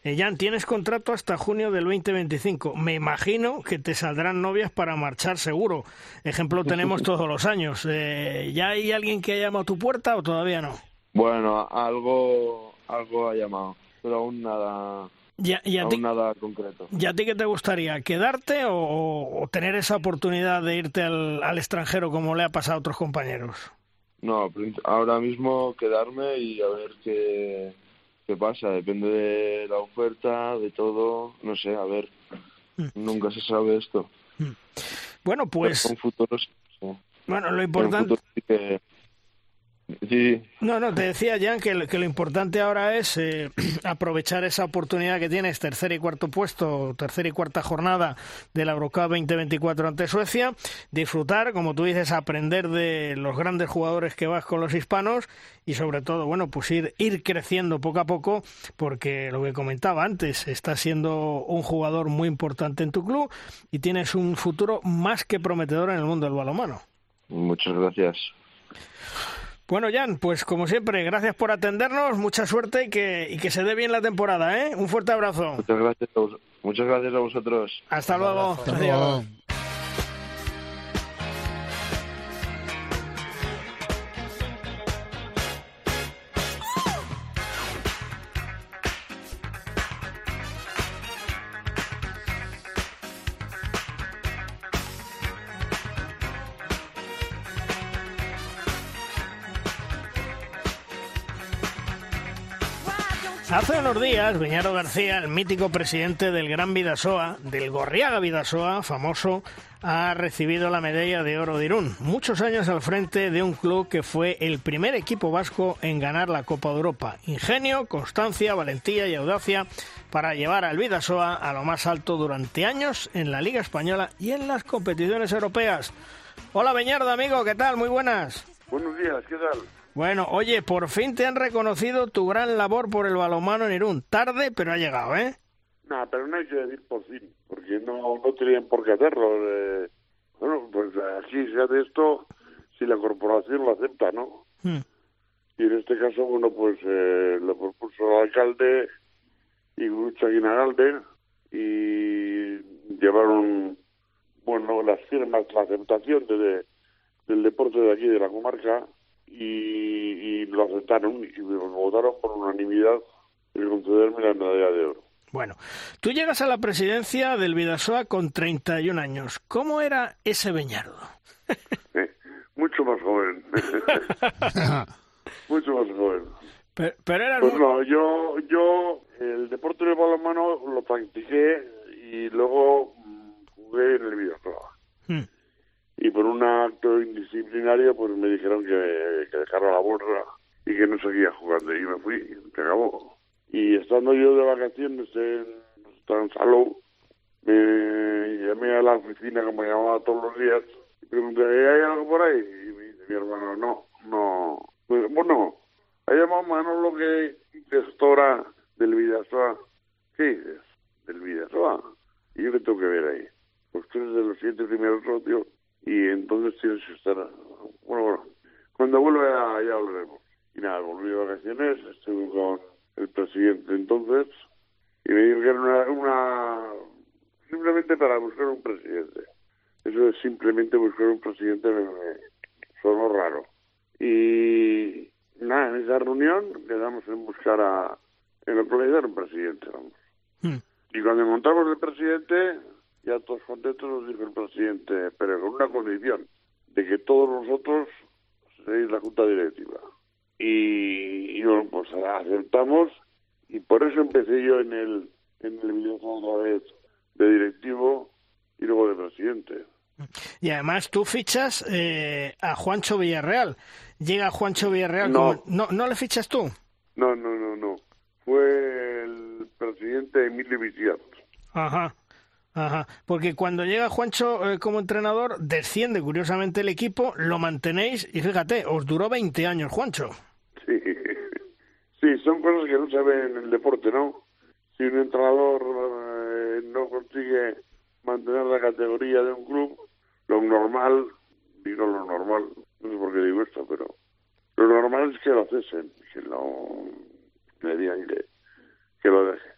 Eh, Jan, tienes contrato hasta junio del 2025. Me imagino que te saldrán novias para marchar seguro. Ejemplo tenemos todos los años. Eh, ¿Ya hay alguien que ha llamado a tu puerta o todavía no? Bueno, algo, algo ha llamado, pero aún nada, ¿Ya, aún ti, nada concreto. y a ti qué te gustaría? ¿Quedarte o, o- o tener esa oportunidad de irte al, al extranjero como le ha pasado a otros compañeros? No, ahora mismo quedarme y a ver qué, qué pasa. Depende de la oferta, de todo. No sé, a ver. Nunca se sabe esto. Bueno, pues, Pero bueno, lo importante... que... Sí, No, no, te decía Jan que, lo- que lo importante ahora es eh, aprovechar esa oportunidad que tienes, tercer y cuarto puesto, tercera y cuarta jornada de la Eurocup 2024 ante Suecia, disfrutar, como tú dices, aprender de los grandes jugadores que vas con los hispanos y sobre todo, bueno, pues ir, ir creciendo poco a poco, porque lo que comentaba antes, estás siendo un jugador muy importante en tu club y tienes un futuro más que prometedor en el mundo del balonmano. muchas gracias. Bueno, Jan, pues como siempre, gracias por atendernos, mucha suerte y que, y que se dé bien la temporada, ¿eh? Un fuerte abrazo. Muchas gracias a, vos- muchas gracias a vosotros. Hasta luego. Hasta Adiós. luego. Hace unos días, Beñaro García, el mítico presidente del Gran Vidasoa, del Gorriaga Vidasoa, famoso, ha recibido la medalla de oro de Irún. Muchos años al frente de un club que fue el primer equipo vasco en ganar la Copa de Europa. Ingenio, constancia, valentía y audacia para llevar al Vidasoa a lo más alto durante años en la Liga Española y en las competiciones europeas. Hola Beñardo, amigo, ¿qué tal? Muy buenas. Buenos días, ¿qué tal? Bueno, oye, por fin te han reconocido tu gran labor por el balonmano en Irún. Tarde, pero ha llegado, ¿eh? Nada, pero no hay que decir por fin, porque no, no tenían por qué hacerlo. eh. bueno, pues aquí se hace esto si la corporación lo acepta, ¿no? Hmm. Y en este caso, bueno, pues eh, lo propuso el alcalde y Grucha Guinagalde y llevaron, bueno, las firmas, la aceptación de, de- del deporte de aquí, de la comarca, y, y lo aceptaron y votaron por unanimidad el concederme la medalla de oro. Bueno, tú llegas a la presidencia del Vidasoa con 31 años. ¿Cómo era ese Beñardo? Eh, Mucho más joven. Mucho más joven. Pero, pero eras Pues muy- no, yo, yo el deporte del balonmano lo practiqué y luego mm, jugué en el videojuego. Hmm. Y por un acto indisciplinario, pues me dijeron que, que dejara la borra y que no seguía jugando. Y me fui, se acabó. Y estando yo de vacaciones en, en Salou, me llamé a la oficina, como llamaba todos los días, y pregunté, ¿hay algo por ahí? Y me dice mi hermano, no, no. Pues, bueno, ha llamado Manolo que gestora del Vidasoa. ¿Qué dices? Del Vidasoa. Y yo tengo que ver ahí. Pues tú eres de los siete primeros socios y entonces tienes que estar... Bueno, bueno, cuando vuelva ya, ya hablaremos. Y nada, volví de vacaciones, estuve con el presidente entonces y me dijo que era una, una... Simplemente para buscar un presidente. Eso de simplemente buscar un presidente me, me sonó raro. Y nada, en esa reunión quedamos en buscar a... En localizar un presidente, vamos. Hmm. Y cuando encontramos el presidente, ya todos contentos nos dijo el presidente, pero con una condición, de que todos vosotros seréis la junta directiva. Y, y bueno, pues aceptamos y por eso empecé yo en el en el videojuego otra vez de directivo y luego de presidente. Y además tú fichas eh, a Juancho Villarreal. Llega Juancho Villarreal. No. como- no, ¿no le fichas tú? No, no, no, no. Fue el presidente Emilio Viciat. Ajá. Ajá, porque cuando llega Juancho eh, como entrenador, desciende curiosamente el equipo, lo mantenéis y fíjate, os duró 20 años Juancho. Sí. sí, son cosas que no se ven en el deporte, ¿no? Si un entrenador eh, no consigue mantener la categoría de un club, lo normal, digo lo normal, no sé por qué digo esto, pero lo normal es que lo cesen, que lo le digan que, que lo deje.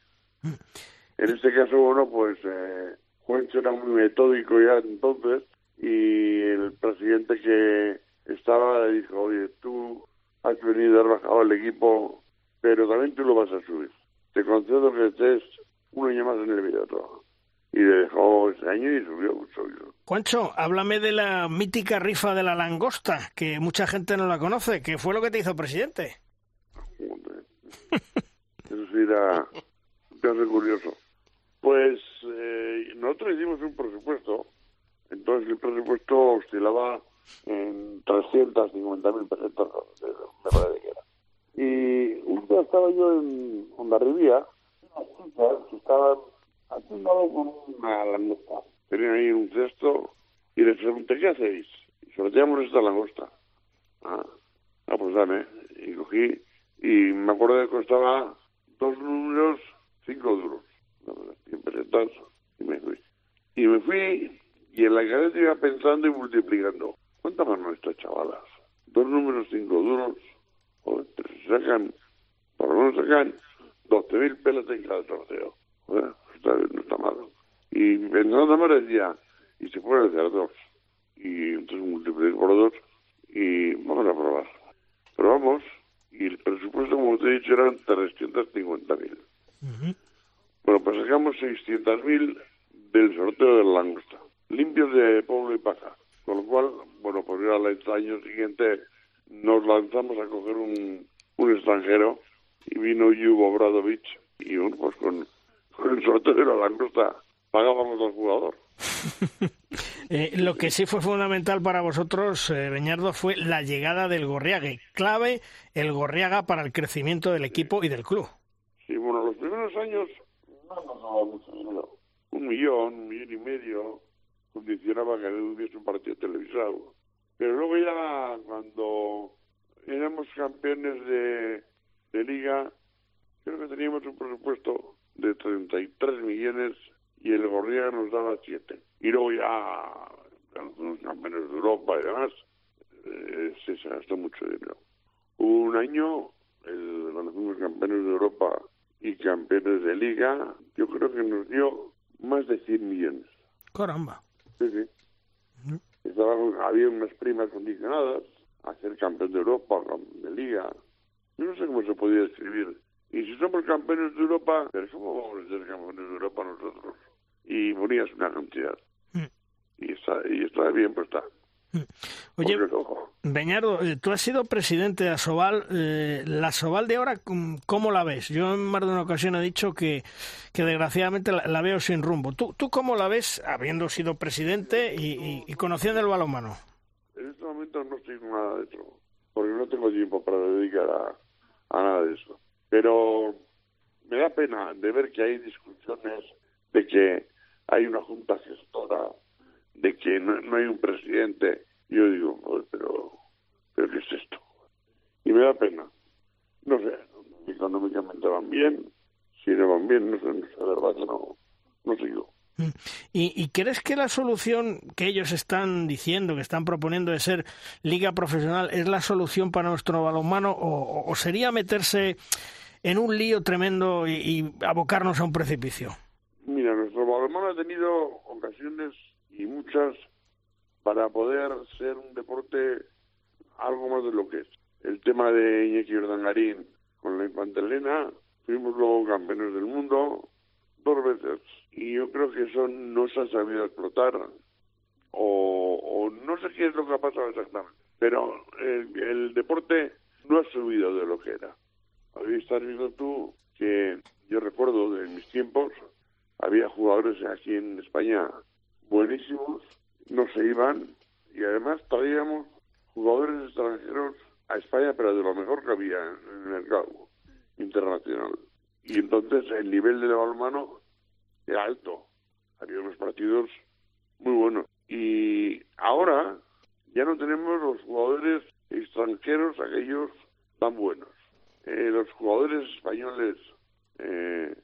En este caso, bueno, pues eh, Juancho era muy metódico ya entonces y el presidente que estaba le dijo, oye, tú has venido, has bajado el equipo, pero también tú lo vas a subir. Te concedo que estés un año más en el videojuego. Y le dejó ese año y subió, subió. Juancho, háblame de la mítica rifa de la langosta, que mucha gente no la conoce, que fue lo que te hizo presidente. Joder. Eso sí era un caso curioso. Pues eh, nosotros hicimos un presupuesto, entonces el presupuesto oscilaba en 350 mil pesetas, me parece que era. Y un día estaba yo en Ondarribía, que estaban haciendo algo con una langosta. Tenían ahí un cesto y les pregunté, ¿qué hacéis? Y sorteamos esta langosta. Ah, ah, pues dame. Y cogí y me acuerdo que costaba dos números, cinco duros. Y me fui. Y me fui y en la cabeza iba pensando y multiplicando. ¿Cuántas van estas chavalas? Dos números, cinco duros. Joder, se sacan, por lo menos sacan 12.000 pelas en cada sorteo. Joder, no está mal. Y pensando más decía, y se pueden hacer dos. Y entonces multipliqué por dos y vamos a probar. Probamos y el presupuesto, como te he dicho, eran 350.000. Bueno, pues sacamos 600.000 del sorteo del langosta, limpios de pueblo y paja. Con lo cual, bueno, pues ya al año siguiente nos lanzamos a coger un, un extranjero y vino Yugo Bradovich y bueno, pues con, con el sorteo de la langosta pagábamos al jugador. Eh, lo que sí fue fundamental para vosotros, eh, Beñardo, fue la llegada del Gorriague. Clave el Gorriaga para el crecimiento del equipo y del club. Sí, bueno, los primeros años Un millón, un millón y medio condicionaba que hubiese un partido televisado. Pero luego ya cuando éramos campeones de, de liga, creo que teníamos un presupuesto de 33 millones y el Gorriaga nos daba 7. Y luego ya, fuimos campeones de Europa y demás, eh, se, gastó mucho dinero. Hubo un año, cuando fuimos campeones de Europa y campeones de liga, yo creo que nos dio más de 100 millones. Caramba. Sí, sí. Estaban- había unas primas condicionadas a ser campeón de Europa, de liga. Yo no sé cómo se podía escribir. Y si somos campeones de Europa, pero ¿cómo vamos a ser campeones de Europa nosotros? Y ponías una cantidad. Mm. Y está, y está bien, pues está. Oye, Beñardo, eh, tú has sido presidente de Asobal. Eh, la Asobal de ahora, ¿cómo la ves? Yo en más de una ocasión he dicho que, que desgraciadamente la, veo sin rumbo. ¿Tú, ¿Tú cómo la ves, habiendo sido presidente y, y, conociendo el balonmano? En este momento no estoy nada de eso, porque no tengo tiempo para dedicar a, a nada de eso. Pero me da pena de ver que hay discusiones de que hay una junta gestora, de que no, hay un presidente. Yo digo, pero, pero ¿qué es esto? Y me da pena. No sé, económicamente van bien, si no van bien, no sé, la verdad que no, no sigo. Mm. ¿Y, ¿Y, crees que la solución que ellos están diciendo, que están proponiendo de ser liga profesional, es la solución para nuestro balonmano o, o sería meterse en un lío tremendo y, abocarnos a un precipicio? Mira, nuestro balonmano ha tenido ocasiones y muchas para poder ser un deporte algo más de lo que es. El tema de Iñaki Ordangarín con la Infanta Elena, fuimos luego campeones del mundo dos veces y yo creo que eso no se ha sabido explotar o, o no sé qué es lo que ha pasado exactamente, pero el, el deporte no ha subido de lo que era. Habéis estado viendo tú que yo recuerdo de mis tiempos, había jugadores aquí en España buenísimos, no se iban y además traíamos jugadores extranjeros a España, pero de lo mejor que había en el mercado internacional. Y entonces el nivel del balonmano era alto. Había unos partidos muy buenos. Y ahora ya no tenemos los jugadores extranjeros, aquellos tan buenos. Eh, los jugadores españoles eh,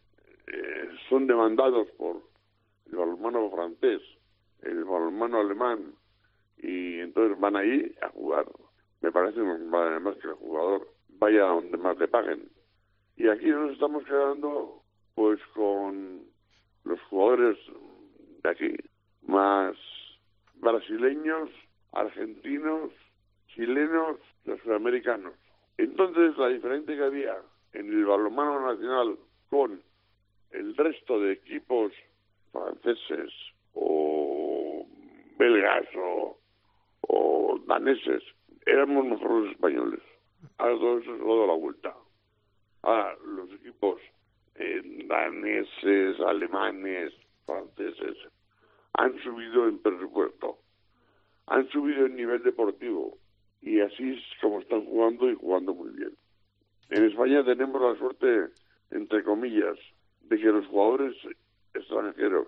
eh, son demandados por el balonmano francés, el balonmano alemán, y entonces van ahí a jugar. Me parece además que el jugador vaya donde más le paguen. Y aquí nos estamos quedando pues con los jugadores de aquí, más brasileños, argentinos, chilenos, los sudamericanos. Entonces, la diferencia que había en el balonmano nacional con el resto de equipos franceses o belgas o, daneses, éramos los españoles. Ahora todo eso se ha dado la vuelta. Ahora, los equipos eh, daneses, alemanes, franceses, han subido en presupuesto, han subido en nivel deportivo, y así es como están jugando y jugando muy bien. En España tenemos la suerte, entre comillas, de que los jugadores extranjeros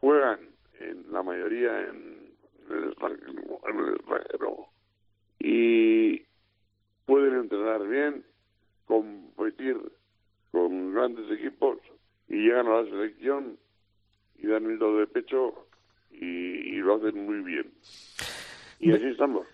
juegan en la mayoría en y pueden entrenar bien, competir con grandes equipos y llegan a la selección y dan el do de pecho y, y lo hacen muy bien. Y así estamos.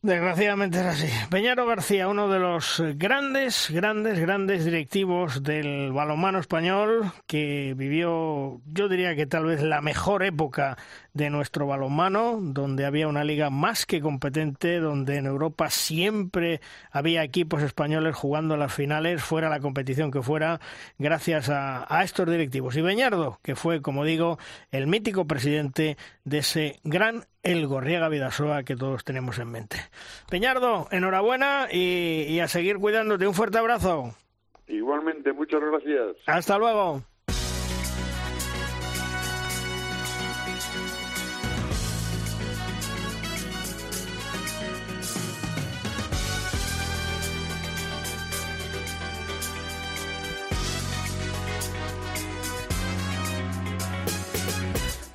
Desgraciadamente es así. Peñaro García, uno de los grandes, grandes, grandes directivos del balonmano español, que vivió, yo diría que tal vez la mejor época de nuestro balonmano, donde había una liga más que competente, donde en Europa siempre había equipos españoles jugando las finales, fuera la competición que fuera, gracias a, estos directivos. Y Beñardo, que fue, como digo, el mítico presidente de ese gran El Gorriega Vidasoa que todos tenemos en mente. Peñardo, enhorabuena y, y a seguir cuidándote. Un fuerte abrazo. Igualmente, muchas gracias. Hasta luego.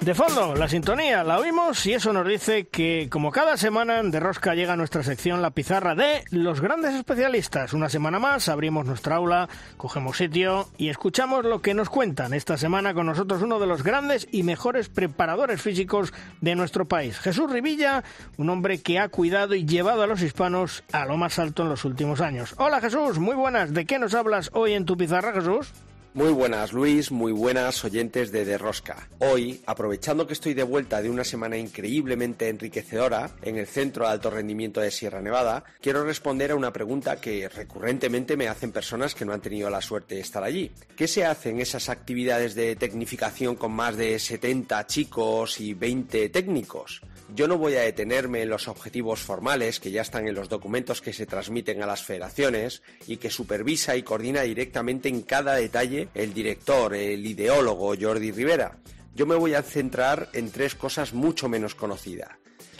De fondo, la sintonía, la oímos y eso nos dice que, como cada semana, de Rosca llega a nuestra sección La Pizarra de los grandes especialistas. Una semana más abrimos nuestra aula, cogemos sitio y escuchamos lo que nos cuentan. Esta semana con nosotros uno de los grandes y mejores preparadores físicos de nuestro país, Jesús Rivilla, un hombre que ha cuidado y llevado a los hispanos a lo más alto en los últimos años. Hola Jesús, muy buenas. ¿De qué nos hablas hoy en tu pizarra, Jesús? Muy buenas Luis, muy buenas oyentes de De Rosca. Hoy, aprovechando que estoy de vuelta de una semana increíblemente enriquecedora en el Centro de Alto Rendimiento de Sierra Nevada, quiero responder a una pregunta que recurrentemente me hacen personas que no han tenido la suerte de estar allí. ¿Qué se hacen esas actividades de tecnificación con más de 70 chicos y 20 técnicos? Yo no voy a detenerme en los objetivos formales que ya están en los documentos que se transmiten a las federaciones y que supervisa y coordina directamente en cada detalle el director, el ideólogo Jordi Rivera. Yo me voy a centrar en tres cosas mucho menos conocidas.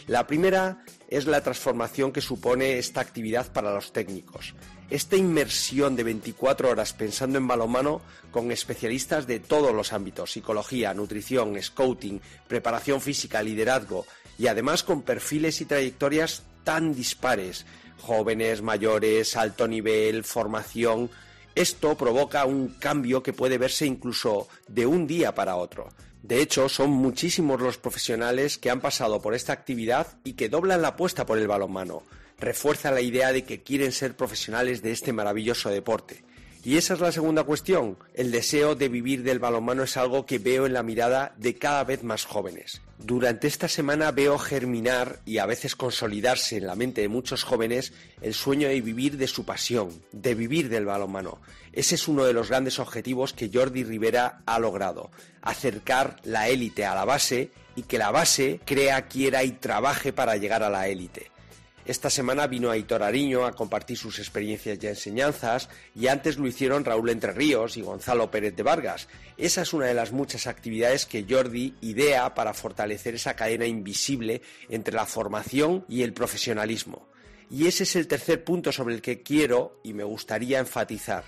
La primera es la transformación que supone esta actividad para los técnicos. Esta inmersión de 24 horas pensando en balonmano con especialistas de todos los ámbitos, psicología, nutrición, scouting, preparación física, liderazgo y además con perfiles y trayectorias tan dispares, jóvenes, mayores, alto nivel, formación, esto provoca un cambio que puede verse incluso de un día para otro. De hecho, son muchísimos los profesionales que han pasado por esta actividad y que doblan la apuesta por el balonmano. Refuerza la idea de que quieren ser profesionales de este maravilloso deporte. Y esa es la segunda cuestión. El deseo de vivir del balonmano es algo que veo en la mirada de cada vez más jóvenes. Durante esta semana veo germinar y a veces consolidarse en la mente de muchos jóvenes el sueño de vivir de su pasión, de vivir del balonmano. Ese es uno de los grandes objetivos que Jordi Rivera ha logrado, acercar la élite a la base y que la base crea, quiera y trabaje para llegar a la élite. Esta semana vino Aitor Ariño a compartir sus experiencias y enseñanzas y antes lo hicieron Raúl Entre Ríos y Gonzalo Pérez de Vargas. Esa es una de las muchas actividades que Jordi idea para fortalecer esa cadena invisible entre la formación y el profesionalismo. Y ese es el tercer punto sobre el que quiero y me gustaría enfatizar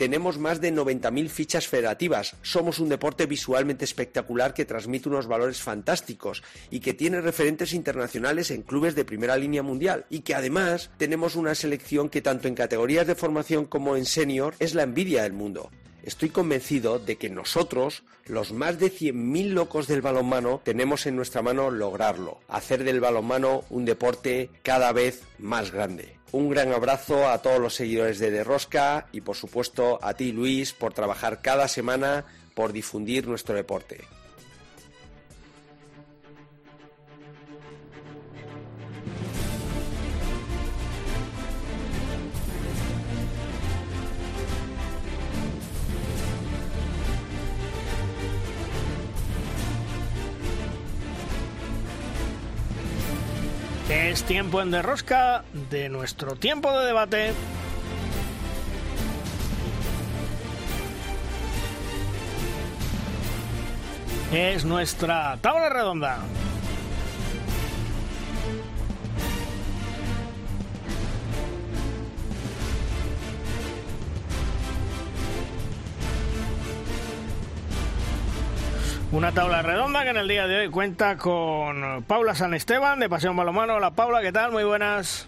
tenemos más de 90.000 fichas federativas. Somos un deporte visualmente espectacular que transmite unos valores fantásticos y que tiene referentes internacionales en clubes de primera línea mundial. Y que además tenemos una selección que tanto en categorías de formación como en senior es la envidia del mundo. Estoy convencido de que nosotros, los más de 100.000 locos del balonmano, tenemos en nuestra mano lograrlo, hacer del balonmano un deporte cada vez más grande. Un gran abrazo a todos los seguidores de Derrosca y por supuesto a ti Luis por trabajar cada semana por difundir nuestro deporte. Es tiempo en derrosca de nuestro tiempo de debate. Es nuestra tabla redonda. Una tabla redonda que en el día de hoy cuenta con Paula San Esteban de Pasión Balomano. Hola Paula, ¿qué tal? Muy buenas.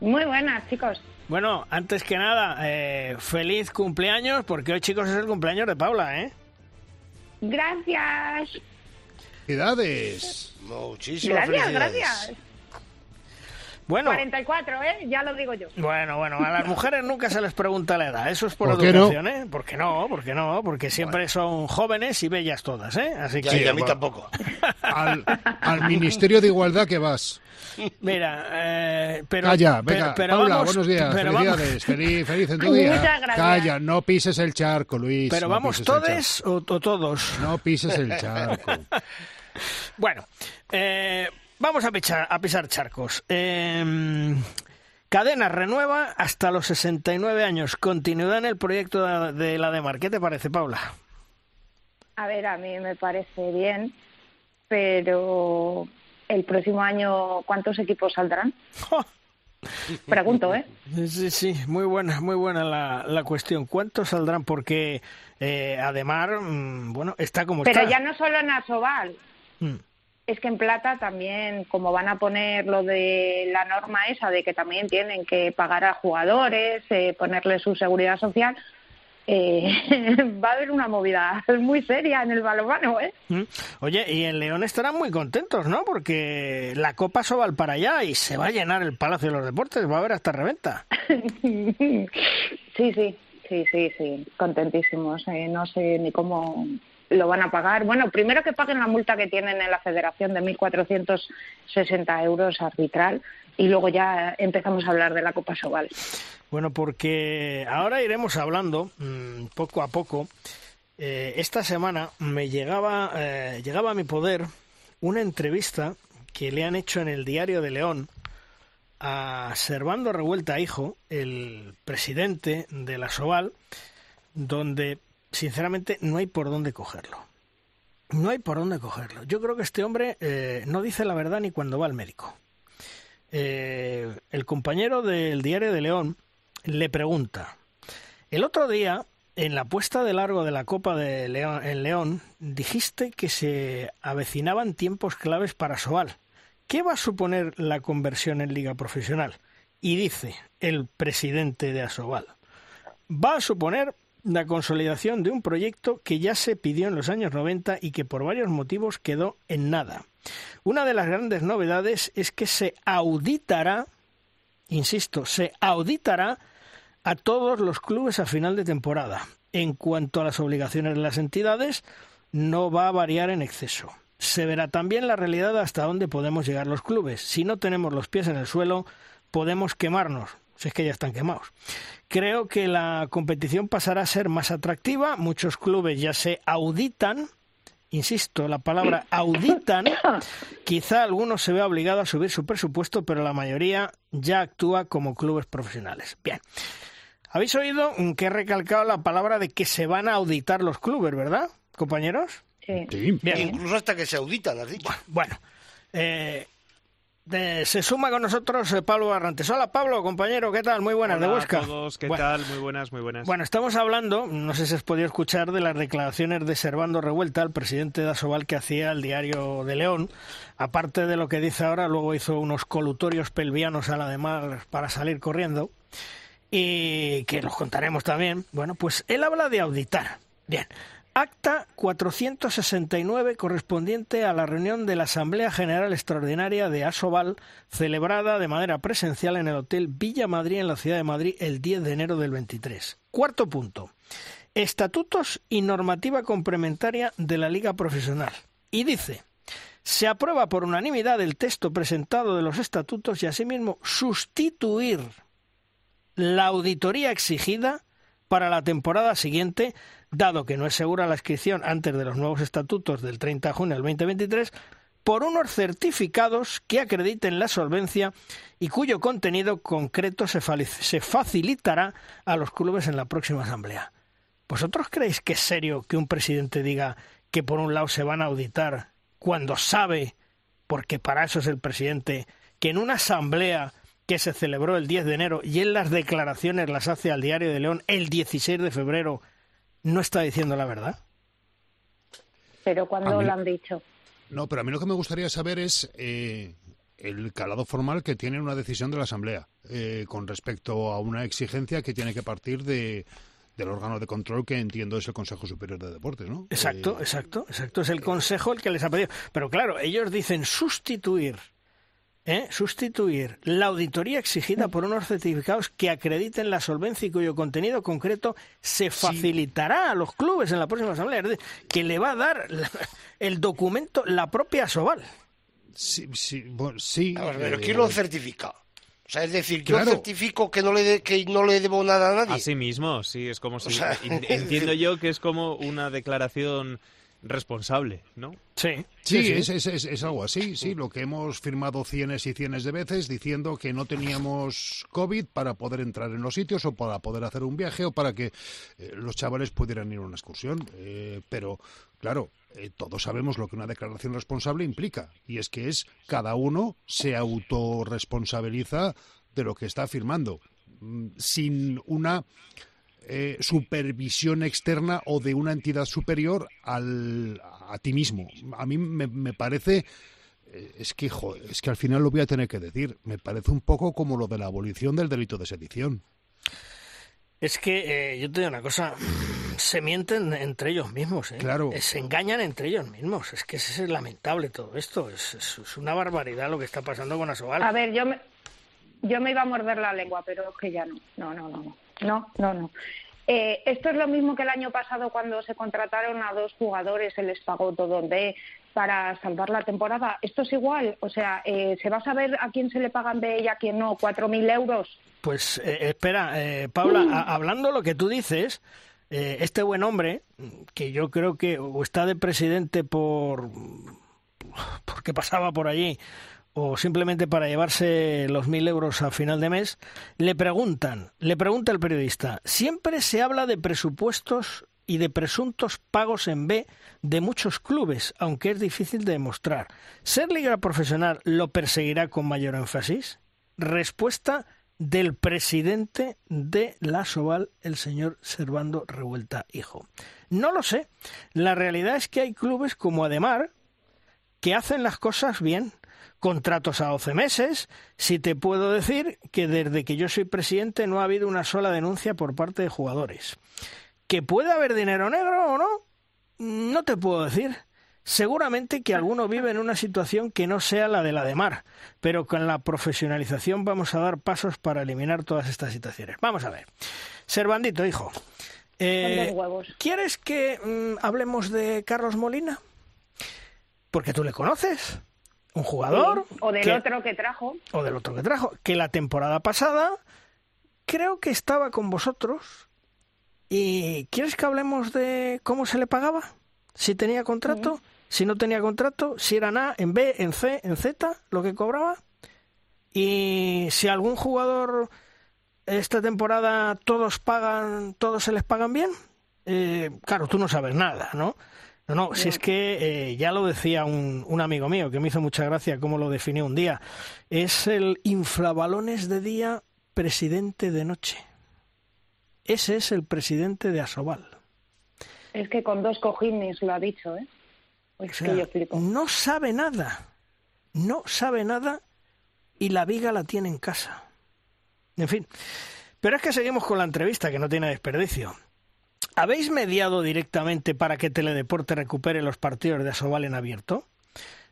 Muy buenas, chicos. Bueno, antes que nada, eh, feliz cumpleaños, porque hoy, chicos, es el cumpleaños de Paula, ¿eh? Gracias. Edades. Muchísimas Gracias, felicidades. gracias. Bueno, 44, ¿eh? Ya lo digo yo. bueno, bueno, a las mujeres nunca se les pregunta la edad. Eso es por, ¿Por qué no? educación, ¿eh? ¿Por qué no? ¿Por qué no? Porque siempre son jóvenes y bellas todas, ¿eh? Así que, y a mí tampoco. Al, al Ministerio de Igualdad que vas. mira, eh, pero... Calla, venga. pero Paula, vamos- buenos días. Felicidades. Feliz, feliz en tu día. muchas gracias. Calla, no pises el charco, Luis. Pero no vamos todos o, o todos. No pises el charco. Bueno, eh, vamos a pisar, a pisar charcos. Eh, Cadena renueva hasta los 69 años. Continuidad en el proyecto de, la Demar. ¿Qué te parece, Paula? A ver, a mí me parece bien, pero el próximo año, ¿cuántos equipos saldrán? Pregunto, ¿eh? Sí, sí, sí, muy buena, muy buena la, la cuestión. ¿Cuántos saldrán? Porque eh, Ademar, mm, bueno, está como Pero está. ya no solo en Asobal, Mm. Es que en Plata también, como van a poner lo de la norma esa de que también tienen que pagar a jugadores, eh, ponerle su seguridad social, eh, va a haber una movida muy seria en el balonmano, ¿eh? Mm. Oye, y en León estarán muy contentos, ¿no? Porque la Copa Sobal para allá y se va a llenar el Palacio de los Deportes, va a haber hasta reventa. sí, sí, sí, sí, sí, contentísimos. eh, no sé ni cómo lo van a pagar. Bueno, primero que paguen la multa que tienen en la federación de 1.460 euros arbitral y luego ya empezamos a hablar de la Copa Sobal. Bueno, porque ahora iremos hablando mm, poco a poco. Eh, esta semana me llegaba, eh, llegaba a mi poder una entrevista que le han hecho en el Diario de León a Servando Revuelta Hijo, el presidente de la Soval, donde sinceramente no hay por dónde cogerlo. No hay por dónde cogerlo. Yo creo que este hombre eh, no dice la verdad ni cuando va al médico. Eh, el compañero del Diario de León le pregunta, el otro día, en la puesta de largo de la Copa de León, en León, dijiste que se avecinaban tiempos claves para Soval. ¿Qué va a suponer la conversión en liga profesional? Y dice el presidente de Asobal, va a suponer la consolidación de un proyecto que ya se pidió en los años 90 y que por varios motivos quedó en nada. Una de las grandes novedades es que se auditará, insisto, se auditará a todos los clubes a final de temporada. En cuanto a las obligaciones de las entidades, no va a variar en exceso. Se verá también la realidad hasta dónde podemos llegar los clubes. Si no tenemos los pies en el suelo, podemos quemarnos, si es que ya están quemados. Creo que la competición pasará a ser más atractiva, muchos clubes ya se auditan, insisto, la palabra auditan, quizá algunos se vea obligado a subir su presupuesto, pero la mayoría ya actúa como clubes profesionales. Bien. Habéis oído que he recalcado la palabra de que se van a auditar los clubes, ¿verdad, compañeros? Sí. Bien. Incluso hasta que se auditan, has dicho. Bueno, eh, se suma con nosotros eh, Pablo Barrantes. Hola Pablo, compañero, ¿qué tal? Muy buenas, Hola de Huesca. a todos, ¿qué Bueno, tal? Muy buenas, muy buenas. Bueno, estamos hablando, no sé si has podido escuchar, de las declaraciones de Servando Revuelta, el presidente de Asobal, que hacía el diario de León. Aparte de lo que dice ahora, luego hizo unos colutorios pelvianos a la de mar para salir corriendo. Y que los contaremos también. Bueno, pues él habla de auditar. Bien. Acta 469 correspondiente a la reunión de la Asamblea General Extraordinaria de Asobal, celebrada de manera presencial en el Hotel Villa Madrid en la ciudad de Madrid el 10 de enero del 23. Cuarto punto. Estatutos y normativa complementaria de la Liga Profesional. Y dice, se aprueba por unanimidad el texto presentado de los estatutos y asimismo sustituir la auditoría exigida para la temporada siguiente, dado que no es segura la inscripción antes de los nuevos estatutos del 30 de junio del 2023, por unos certificados que acrediten la solvencia y cuyo contenido concreto se, facilitará a los clubes en la próxima asamblea. ¿Vosotros creéis que es serio que un presidente diga que por un lado se van a auditar cuando sabe, porque para eso es el presidente, que en una asamblea que se celebró el 10 de enero y en las declaraciones las hace al Diario de León el 16 de febrero, no está diciendo la verdad? Pero cuando mí- lo han dicho. No, pero a mí lo que me gustaría saber es eh, el calado formal que tiene una decisión de la Asamblea eh, con respecto a una exigencia que tiene que partir de, del órgano de control que entiendo es el Consejo Superior de Deportes, ¿no? Exacto, Eh, exacto, exacto. Es el consejo el que les ha pedido. Pero claro, ellos dicen sustituir, ¿eh? sustituir la auditoría exigida por unos certificados que acrediten la solvencia y cuyo contenido concreto se facilitará a los clubes en la próxima asamblea, es decir, que le va a dar el documento la propia Soval. Sí, sí, bueno, sí. A ver, pero eh, ¿quién lo certifica? O sea, es decir, yo Claro. certifico que no le de- que no le debo nada a nadie. Así mismo, sí, es como si... sea, Entiendo yo que es como una declaración responsable, ¿no? Sí, Sí, Es, es- es- es algo así, sí, lo que hemos firmado cienes y cienes de veces diciendo que no teníamos COVID para poder entrar en los sitios o para poder hacer un viaje o para que eh, los chavales pudieran ir a una excursión. Eh, pero, claro, eh, todos sabemos lo que una declaración responsable implica y es que es cada uno se autorresponsabiliza de lo que está firmando mm, sin una eh, supervisión externa o de una entidad superior al, a ti mismo. A mí me, me parece, eh, es que, jo, es que al final lo voy a tener que decir, me parece un poco como lo de la abolición del delito de sedición. Es que eh, yo te digo una cosa, se mienten entre ellos mismos, ¿eh? Claro. Se engañan entre ellos mismos. Es que es, es lamentable todo esto. Es, es- es una barbaridad lo que está pasando con Asobal. A ver, yo me, yo me iba a morder la lengua, pero es que ya no. No, no, no. No, no, no. Eh, esto es lo mismo que el año pasado cuando se contrataron a dos jugadores, se les pagó todo para salvar la temporada. Esto es igual. O sea, eh, ¿se va a saber a quién se le pagan B y a quién no? ¿4.000 euros? Pues eh, espera, eh, Paula, a- hablando lo que tú dices, eh, este buen hombre, que yo creo que o está de presidente por porque que pasaba por allí o simplemente para llevarse los mil euros a final de mes, le preguntan, le pregunta el periodista, siempre se habla de presupuestos y de presuntos pagos en B de muchos clubes, aunque es difícil de demostrar. ¿Ser liga profesional lo perseguirá con mayor énfasis? Respuesta del presidente de la Soval, el señor Servando Revuelta Hijo. No lo sé. La realidad es que hay clubes como Ademar que hacen las cosas bien. Contratos a 12 meses. Si te puedo decir que desde que yo soy presidente no ha habido una sola denuncia por parte de jugadores. ¿Que puede haber dinero negro o no? No te puedo decir. Seguramente que alguno vive en una situación que no sea la de la de mar, pero con la profesionalización vamos a dar pasos para eliminar todas estas situaciones. Vamos a ver. Servandito, hijo. Eh, ¿Quieres que mm, hablemos de Carlos Molina? Porque tú le conoces. Un jugador. O del otro que trajo. O del otro que trajo. Que la temporada pasada creo que estaba con vosotros ¿Y quieres que hablemos de cómo se le pagaba? Si tenía contrato, si no tenía contrato, si era en A, en B, en C, en Z, lo que cobraba. Y si algún jugador esta temporada todos pagan, todos se les pagan bien. Eh, claro, tú no sabes nada, ¿no? No, no, si es que eh, ya lo decía un, un, amigo mío que me hizo mucha gracia cómo lo definió un día. Es el inflabalones de día, presidente de noche. Ese es el presidente de Asobal. Es que con dos cojines lo ha dicho, ¿eh? no sabe nada, no sabe nada y la viga la tiene en casa. En fin, pero es que seguimos con la entrevista que no tiene desperdicio. ¿Habéis mediado directamente para que Teledeporte recupere los partidos de Asobal en abierto?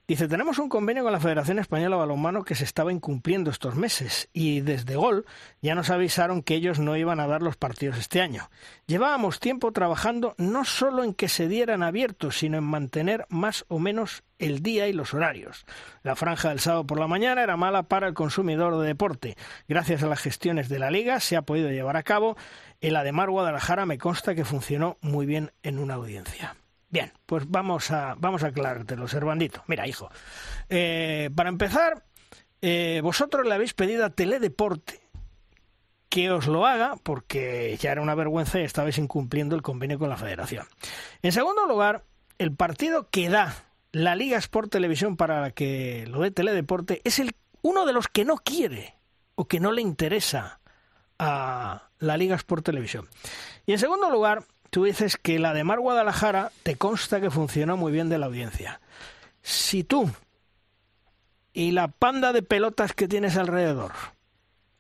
Dice, tenemos un convenio con la Federación Española de Balonmano que se estaba incumpliendo estos meses y desde Gol ya nos avisaron que ellos no iban a dar los partidos este año. Llevábamos tiempo trabajando no solo en que se dieran abiertos, sino en mantener más o menos el día y los horarios. La franja del sábado por la mañana era mala para el consumidor de deporte. Gracias a las gestiones de la liga se ha podido llevar a cabo. El Ademar Guadalajara me consta que funcionó muy bien en una audiencia. Bien, pues vamos a, vamos a aclarártelo, Servandito. Mira, hijo, eh, para empezar, eh, vosotros le habéis pedido a Teledeporte que os lo haga porque ya era una vergüenza y estabais incumpliendo el convenio con la federación. En segundo lugar, el partido que da la Liga Sport Televisión para que lo dé Teledeporte es el, uno de los que no quiere o que no le interesa a la Liga Sport Televisión. Y en segundo lugar, tú dices que la de Mar Guadalajara te consta que funcionó muy bien de la audiencia. Si tú y la panda de pelotas que tienes alrededor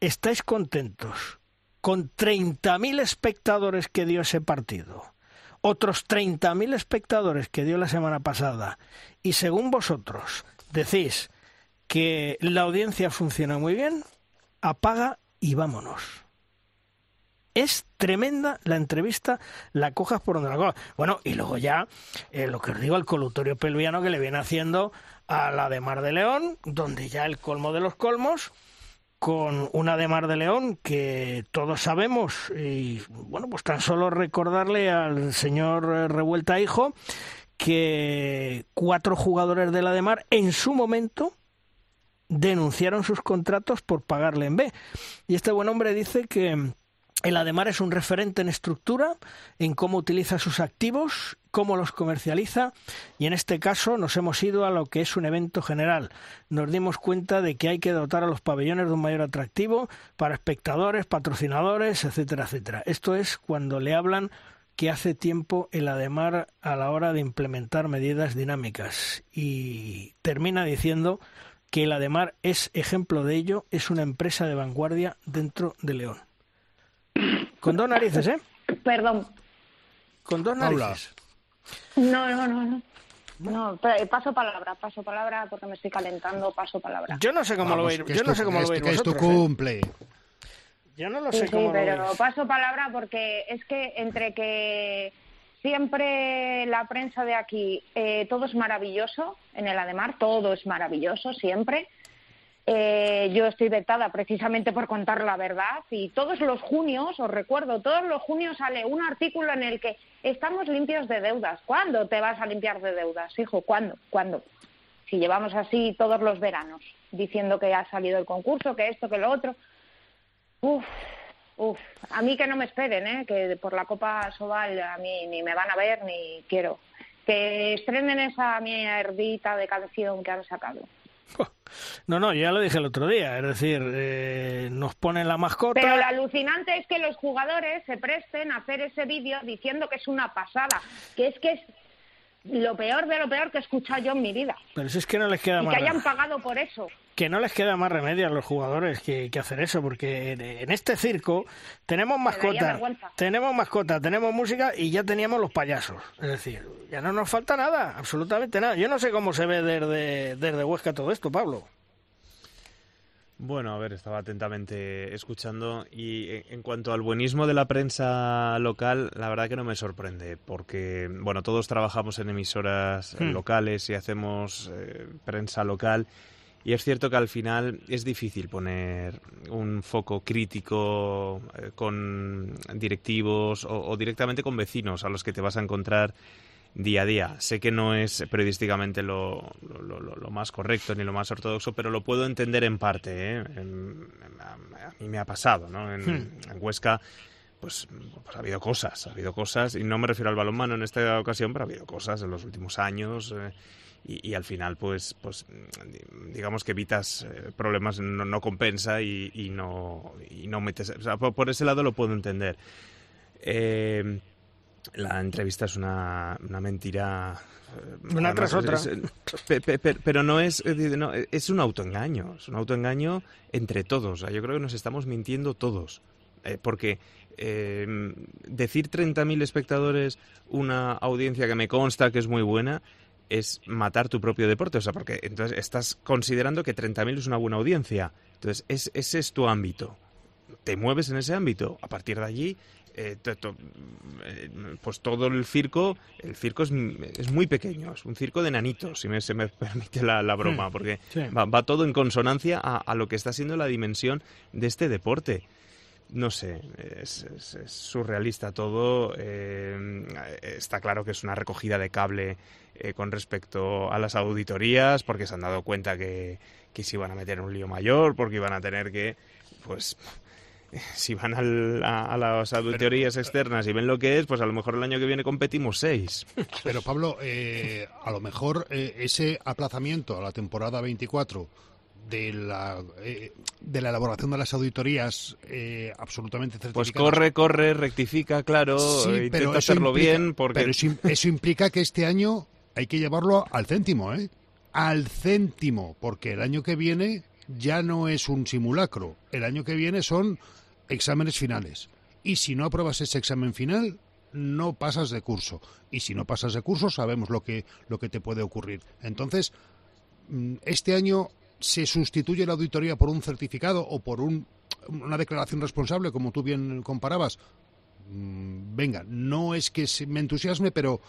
estáis contentos con 30.000 espectadores que dio ese partido, otros 30.000 espectadores que dio la semana pasada, y según vosotros decís que la audiencia funciona muy bien, apaga y vámonos. Es tremenda la entrevista, la cojas por donde la cojas. Bueno, y luego ya eh, lo que os digo, el colutorio pelviano que le viene haciendo a la de Mar de León, donde ya el colmo de los colmos, con una de Mar de León que todos sabemos, y bueno, pues tan solo recordarle al señor Revuelta Hijo que cuatro jugadores de la de Mar en su momento denunciaron sus contratos por pagarle en B. Y este buen hombre dice que el Ademar es un referente en estructura, en cómo utiliza sus activos, cómo los comercializa y en este caso nos hemos ido a lo que es un evento general. Nos dimos cuenta de que hay que dotar a los pabellones de un mayor atractivo para espectadores, patrocinadores, etcétera, etcétera. Esto es cuando le hablan que hace tiempo el Ademar a la hora de implementar medidas dinámicas y termina diciendo que el Ademar es ejemplo de ello, es una empresa de vanguardia dentro de León. Con dos narices, ¿eh? Perdón. Con dos narices. No, no, no, no. No, eh, paso palabra, paso palabra porque me estoy calentando, paso palabra. Yo no sé cómo lo veis, yo no sé cómo lo veis es tu cumple. Yo no lo sé cómo sí, pero paso palabra porque es que entre que siempre la prensa de aquí eh, todo es maravilloso en el Ademar, todo es maravilloso siempre eh, yo estoy vetada precisamente por contar la verdad y todos los junios, os recuerdo, todos los junios sale un artículo en el que estamos limpios de deudas. ¿Cuándo te vas a limpiar de deudas, hijo? ¿Cuándo? ¿Cuándo? Si llevamos así todos los veranos, diciendo que ha salido el concurso, que esto, que lo otro. Uf, uf. A mí que no me esperen, ¿eh? Que por la Copa Sobal a mí ni me van a ver ni quiero. Que estrenen esa mierdita de canción que han sacado. No, no, ya lo dije el otro día, es decir, eh, nos ponen la mascota. Pero lo alucinante es que los jugadores se presten a hacer ese vídeo diciendo que es una pasada, que es que es lo peor de lo peor que he escuchado yo en mi vida. Pero si es que no les queda y más que hayan pagado por eso. que no les queda más remedio a los jugadores que, que hacer eso, porque en, este circo tenemos daría mascota, vergüenza. tenemos mascota, tenemos música y ya teníamos los payasos. Es decir, ya no nos falta nada, absolutamente nada. Yo no sé cómo se ve desde, desde Huesca todo esto, Pablo. Bueno, a ver, estaba atentamente escuchando y en- cuanto al buenismo de la prensa local, la verdad que no me sorprende, porque, bueno, todos trabajamos en emisoras Hmm. locales y hacemos eh, prensa local y es cierto que al final es difícil poner un foco crítico eh, con directivos o, o directamente con vecinos a los que te vas a encontrar día a día. Sé que no es periodísticamente lo, lo- lo- lo más correcto ni lo más ortodoxo, pero lo puedo entender en parte. ¿eh? En- a, a mí me ha pasado, ¿no? En, Hmm. en Huesca, pues, pues ha habido cosas, ha habido cosas, y no me refiero al balonmano en esta ocasión, pero ha habido cosas en los últimos años. eh, y, y al final, pues, pues di- digamos que evitas eh, problemas, no, no compensa y, y no, y no metes... O sea, por, por ese lado lo puedo entender. Eh, la entrevista es una, una mentira. eh, Una tras otra. es- pero no es, es decir, no, es un autoengaño, es un autoengaño entre todos. Yo creo que nos estamos mintiendo todos. Eh, porque eh, decir 30.000 espectadores, una audiencia que me consta que es muy buena, es matar tu propio deporte. O sea, porque entonces estás considerando que 30.000 es una buena audiencia. Entonces, es, ese es tu ámbito. Te mueves en ese ámbito. A partir de allí, eh, to- to- eh, pues todo el circo, el circo es, es muy pequeño, es un circo de nanitos, si me, se me permite la, la broma, Mm, porque sí. va, va todo en consonancia a, a lo que está siendo la dimensión de este deporte. No sé, es, es- es surrealista todo. eh, está claro que es una recogida de cable con respecto a las auditorías, porque se han dado cuenta que, que se iban a meter en un lío mayor, porque iban a tener que, pues, si van al- a, a las auditorías externas y ven lo que es, pues a lo mejor el año que viene competimos seis. Pero Pablo, eh, a lo mejor eh, ese aplazamiento a la temporada 24 de la, eh, de la elaboración de las auditorías eh, absolutamente Pues certificadas. corre, corre, rectifica, claro, Sí, intenta pero hacerlo implica- bien, porque pero eso, eso implica que este año hay que llevarlo al céntimo, ¿eh? Al céntimo, porque el año que viene ya no es un simulacro. El año que viene son exámenes finales. Y si no apruebas ese examen final, no pasas de curso. Y si no pasas de curso, sabemos lo que, lo que te puede ocurrir. Entonces, mm, este año se sustituye la auditoría por un certificado o por un, una declaración responsable, como tú bien comparabas. Mm, Venga, no es que me entusiasme, pero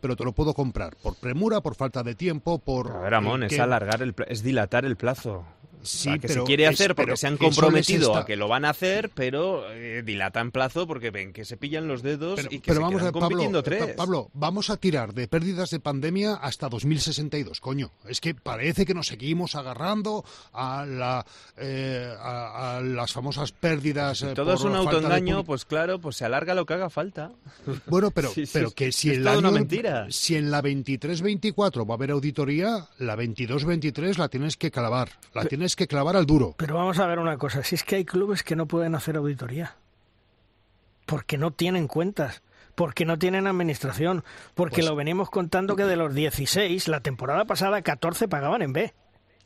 pero te lo puedo comprar por premura, por falta de tiempo, por A ver, Ramón, eh, es alargar, el, es dilatar el plazo. Sí, O sea, que pero se quiere es- hacer porque pero se han comprometido a que lo van a hacer, pero eh, dilatan plazo porque ven que se pillan los dedos Pero, y que pero se vamos a Pablo, eh, tres. Pa- Pablo, vamos a tirar de pérdidas de pandemia hasta 2062, coño. Es que parece que nos seguimos agarrando a, la, eh, a, a las famosas pérdidas. eh, Todo es un de autoengaño, publi- pues claro, pues se alarga lo que haga falta. Bueno, pero, Sí, sí, pero es- que si es el toda año, una mentira. si en la 23-24 va a haber auditoría, la 22-23 la tienes que clavar, la tienes que clavar al duro. Pero vamos a ver una cosa, si es que hay clubes que no pueden hacer auditoría, porque no tienen cuentas, porque no tienen administración, porque Pues- lo venimos contando que de los 16, la temporada pasada 14 pagaban en B.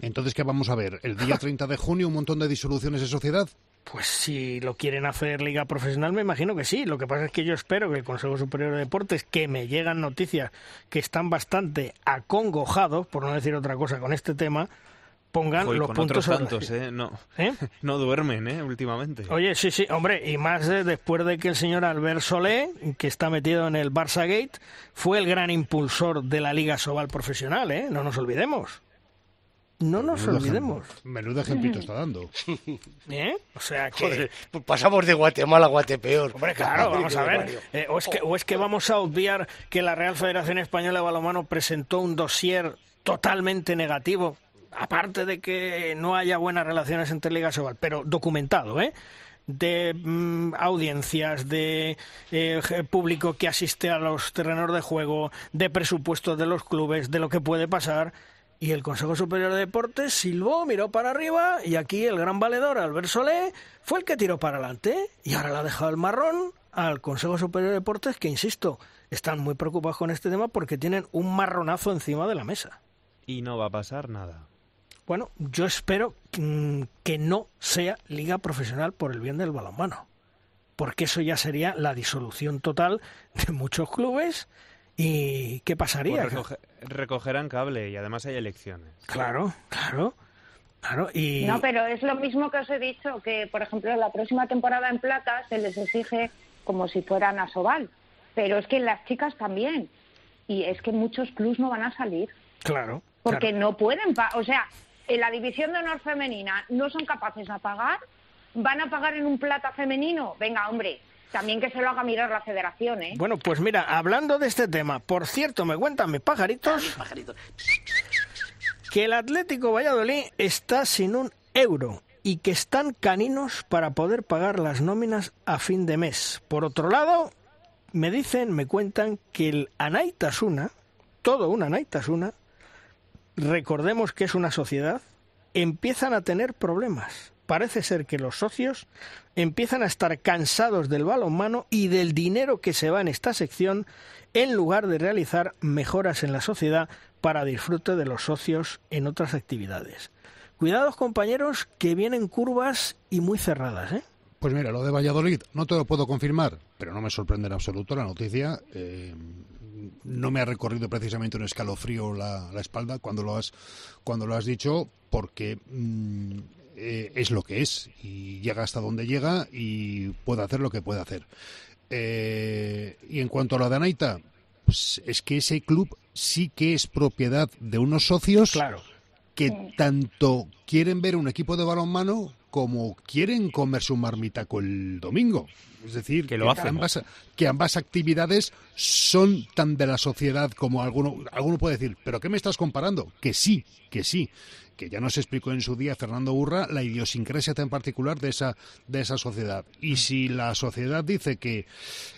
Entonces, ¿qué vamos a ver? ¿El día 30 de junio un montón de disoluciones de sociedad? Pues si lo quieren hacer liga profesional, me imagino que sí. Lo que pasa es que yo espero que el Consejo Superior de Deportes, que me llegan noticias que están bastante acongojados, por no decir otra cosa, con este tema, pongan los con puntos otros tantos, ¿eh? No, ¿Eh? no duermen, ¿eh? Últimamente. Oye, sí, sí, hombre, y más después de que el señor Albert Solé, que está metido en el Barça Gate, fue el gran impulsor de la Liga Sobal profesional, ¿eh? No nos olvidemos. No nos Menudo olvidemos. ejem- Menudo ejemplito está dando. ¿Eh? O sea que... Joder, pues pasamos de Guatemala a Guatepeor. Hombre, claro, vamos a ver. Eh, o, es que, o es que vamos a obviar que la Real Federación Española de Balonmano presentó un dossier totalmente negativo, aparte de que no haya buenas relaciones entre Liga Sobal, pero documentado, ¿eh? de mm, audiencias, de eh, público que asiste a los terrenos de juego, de presupuestos de los clubes, de lo que puede pasar. Y el Consejo Superior de Deportes silbó, miró para arriba y aquí el gran valedor, Albert Solé, fue el que tiró para adelante y ahora le ha dejado el marrón al Consejo Superior de Deportes que, insisto, están muy preocupados con este tema porque tienen un marronazo encima de la mesa. Y no va a pasar nada. Bueno, yo espero mm, que no sea liga profesional por el bien del balonmano, porque eso ya sería la disolución total de muchos clubes y ¿qué pasaría? Pues recogerán cable y además hay elecciones. Claro, claro. Claro, y... No, pero es lo mismo que os he dicho, que por ejemplo la próxima temporada en plata se les exige como si fueran a Sobal, pero es que las chicas también, y es que muchos clubs no van a salir. Claro. Porque no pueden, o sea, en la división de honor femenina no son capaces de pagar, van a pagar en un plata femenino. Venga, hombre, también que se lo haga mirar la federación, ¿eh? Bueno, pues mira, hablando de este tema, por cierto, me cuentan mis pajaritos, que el Atlético Valladolid está sin un euro y que están caninos para poder pagar las nóminas a fin de mes. Por otro lado, me dicen, me cuentan que el Anaitasuna, todo un Anaitasuna, recordemos que es una sociedad, empiezan a tener problemas. Parece ser que los socios empiezan a estar cansados del balonmano y del dinero que se va en esta sección en lugar de realizar mejoras en la sociedad para disfrute de los socios en otras actividades. Cuidados compañeros que vienen curvas y muy cerradas, ¿eh? Pues mira, lo de Valladolid no te lo puedo confirmar, pero no me sorprende en absoluto la noticia. Eh, no me ha recorrido precisamente un escalofrío la, la espalda cuando lo has, cuando lo has dicho, porque mm, eh, es lo que es y llega hasta donde llega y puede hacer lo que puede hacer. Eh, y en cuanto a la de Anaita, pues es que ese club sí que es propiedad de unos socios que tanto quieren ver un equipo de balonmano como quieren comerse un marmitaco el domingo. Es decir, que, lo ambas, que ambas actividades son tan de la sociedad como alguno, alguno puede decir, ¿pero qué me estás comparando? Que sí, que sí que ya nos explicó en su día Fernando Burra la idiosincrasia tan particular de esa, de esa sociedad. Y si la sociedad dice que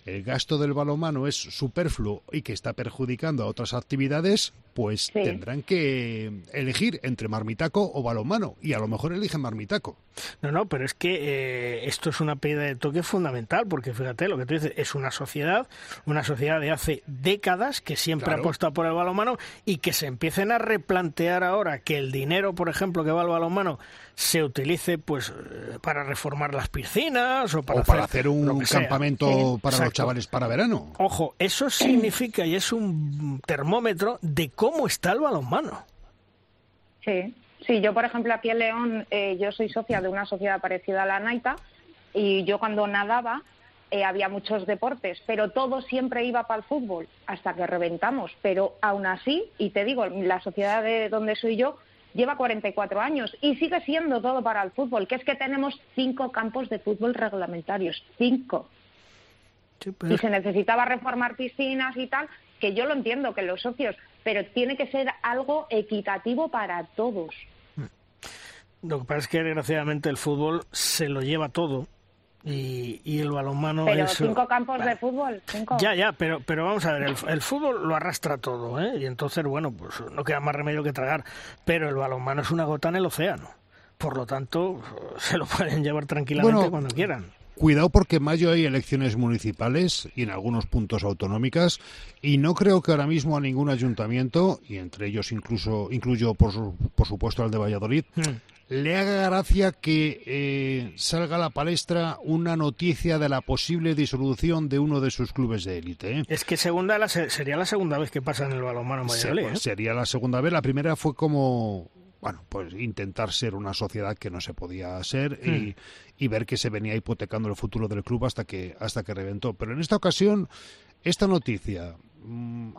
el gasto del balonmano es superfluo y que está perjudicando a otras actividades, pues tendrán que elegir entre marmitaco o balonmano. Y a lo mejor eligen marmitaco. No, no, pero es que eh, esto es una pérdida de toque fundamental, porque fíjate, lo que tú dices, es una sociedad, una sociedad de hace décadas que siempre ha apostado por el balonmano y que se empiecen a replantear ahora que el dinero por ejemplo, que va al balonmano, se utilice pues eh, para reformar las piscinas o para, hacer, un campamento para los chavales para verano. Ojo, eso significa y es un termómetro de cómo está el balonmano. Sí, sí, yo por ejemplo aquí en León, eh, yo soy socia de una sociedad parecida a la Naita y yo cuando nadaba eh, había muchos deportes, pero todo siempre iba para el fútbol hasta que reventamos. Pero aún así, y te digo, la sociedad de donde soy yo lleva 44 años y sigue siendo todo para el fútbol, que es que tenemos cinco campos de fútbol reglamentarios, cinco. Y se necesitaba reformar piscinas y tal, que yo lo entiendo, que los socios, pero tiene que ser algo equitativo para todos. Lo que pasa es que desgraciadamente el fútbol se lo lleva todo y, el balonmano pero cinco campos de fútbol cinco. ya ya pero pero vamos a ver el, fútbol lo arrastra todo ¿eh? y entonces bueno pues no queda más remedio que tragar pero el balonmano es una gota en el océano por lo tanto se lo pueden llevar tranquilamente cuando quieran Cuidado porque en mayo hay elecciones municipales y en algunos puntos autonómicas y no creo que ahora mismo a ningún ayuntamiento, y entre ellos incluso incluyo por, por supuesto al de Valladolid, hmm le haga gracia que eh, salga a la palestra una noticia de la posible disolución de uno de sus clubes de élite. ¿eh? Es que segunda sería la segunda vez que pasa en el balonmano Valladolid. ¿eh? Sería la segunda vez. La primera fue como bueno, pues intentar ser una sociedad que no se podía ser y, hmm. y, ver que se venía hipotecando el futuro del club hasta que hasta que reventó. Pero en esta ocasión, esta noticia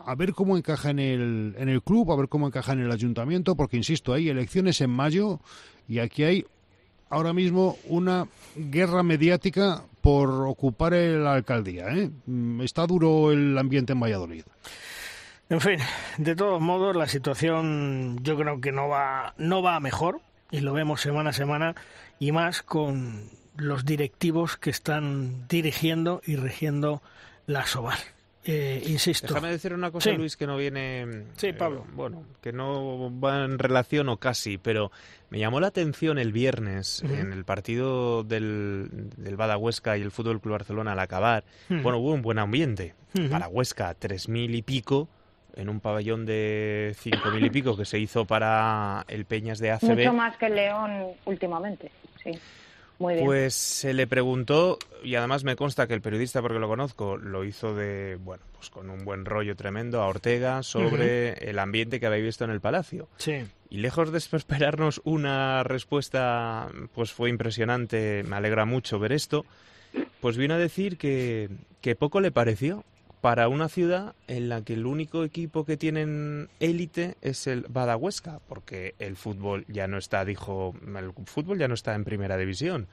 a ver cómo encaja en el, en el club, a ver cómo encaja en el ayuntamiento, porque insisto, hay elecciones en mayo y aquí hay ahora mismo una guerra mediática por ocupar la alcaldía. ¿eh? Mm, está duro el ambiente en Valladolid. En fin, de todos modos, la situación yo creo que no va, no va mejor y lo vemos semana a semana y más con los directivos que están dirigiendo y regiendo la Soval. Eh, insisto. Déjame decir una cosa, Sí. Luis, que no viene. Sí, eh, Pablo. bueno, que no va en relación o casi, pero me llamó la atención el viernes en el partido del, del Bada Huesca y el Fútbol Club Barcelona al acabar. Bueno, hubo un buen ambiente. Ujú. Para Huesca, tres mil y pico. En un pabellón de cinco mil y pico que se hizo para el Peñas de ACB. Mucho más que el León últimamente, sí. Muy bien. Pues se le preguntó, y además me consta que el periodista, porque lo conozco, lo hizo de, bueno, pues con un buen rollo tremendo a Ortega sobre el ambiente que había visto en el Palacio. Sí. Y lejos de esperarnos una respuesta, pues fue impresionante, me alegra mucho ver esto, pues vino a decir que, que poco le pareció para una ciudad en la que el único equipo que tienen élite es el Bada Huesca, porque el fútbol ya no está, dijo, el fútbol ya no está en primera división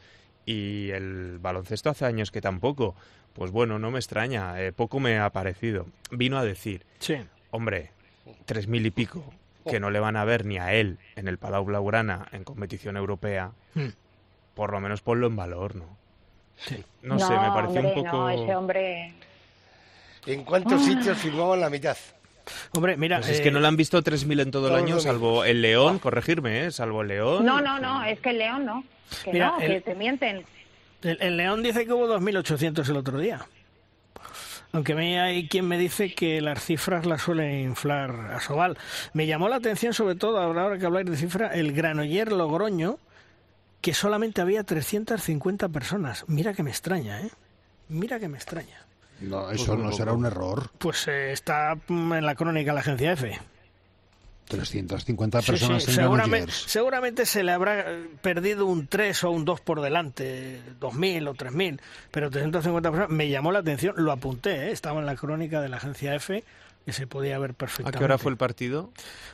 y el baloncesto hace años que tampoco. Pues bueno, no me extraña, eh, poco me ha parecido. Vino a decir, Sí. hombre, tres mil y pico, que no le van a ver ni a él en el Palau Blaugrana en competición europea, Mm. por lo menos ponlo en valor, ¿no? Sí. No, sé, me pareció hombre, un poco... No, ese hombre... ¿En cuántos Ah. sitios firmaban la mitad? Hombre, mira. Pues es eh, que no le han visto 3.000 en todo el año, salvo el León, corregirme, ¿eh? Salvo el León. No, no, no, es que el León no. Que Mira, no, el- que te mienten. El, el León dice que hubo 2.800 el otro día. Aunque me, hay quien me dice que las cifras las suele inflar a Sobal. Me llamó la atención, sobre todo, ahora que habláis de cifra, el Granoller Logroño, que solamente había 350 personas. Mira que me extraña, ¿eh? Mira que me extraña. No, eso no será un error. Pues eh, está en la crónica de la agencia F. 350 Sí, personas sí, en seguramente, seguramente se le habrá eh, perdido un 3 o un 2 por delante, 2.000 o 3.000, pero 350 personas me llamó la atención, lo apunté, ¿eh? estaba en la crónica de la agencia F, que se podía ver ¿A perfectamente. qué hora fue el partido?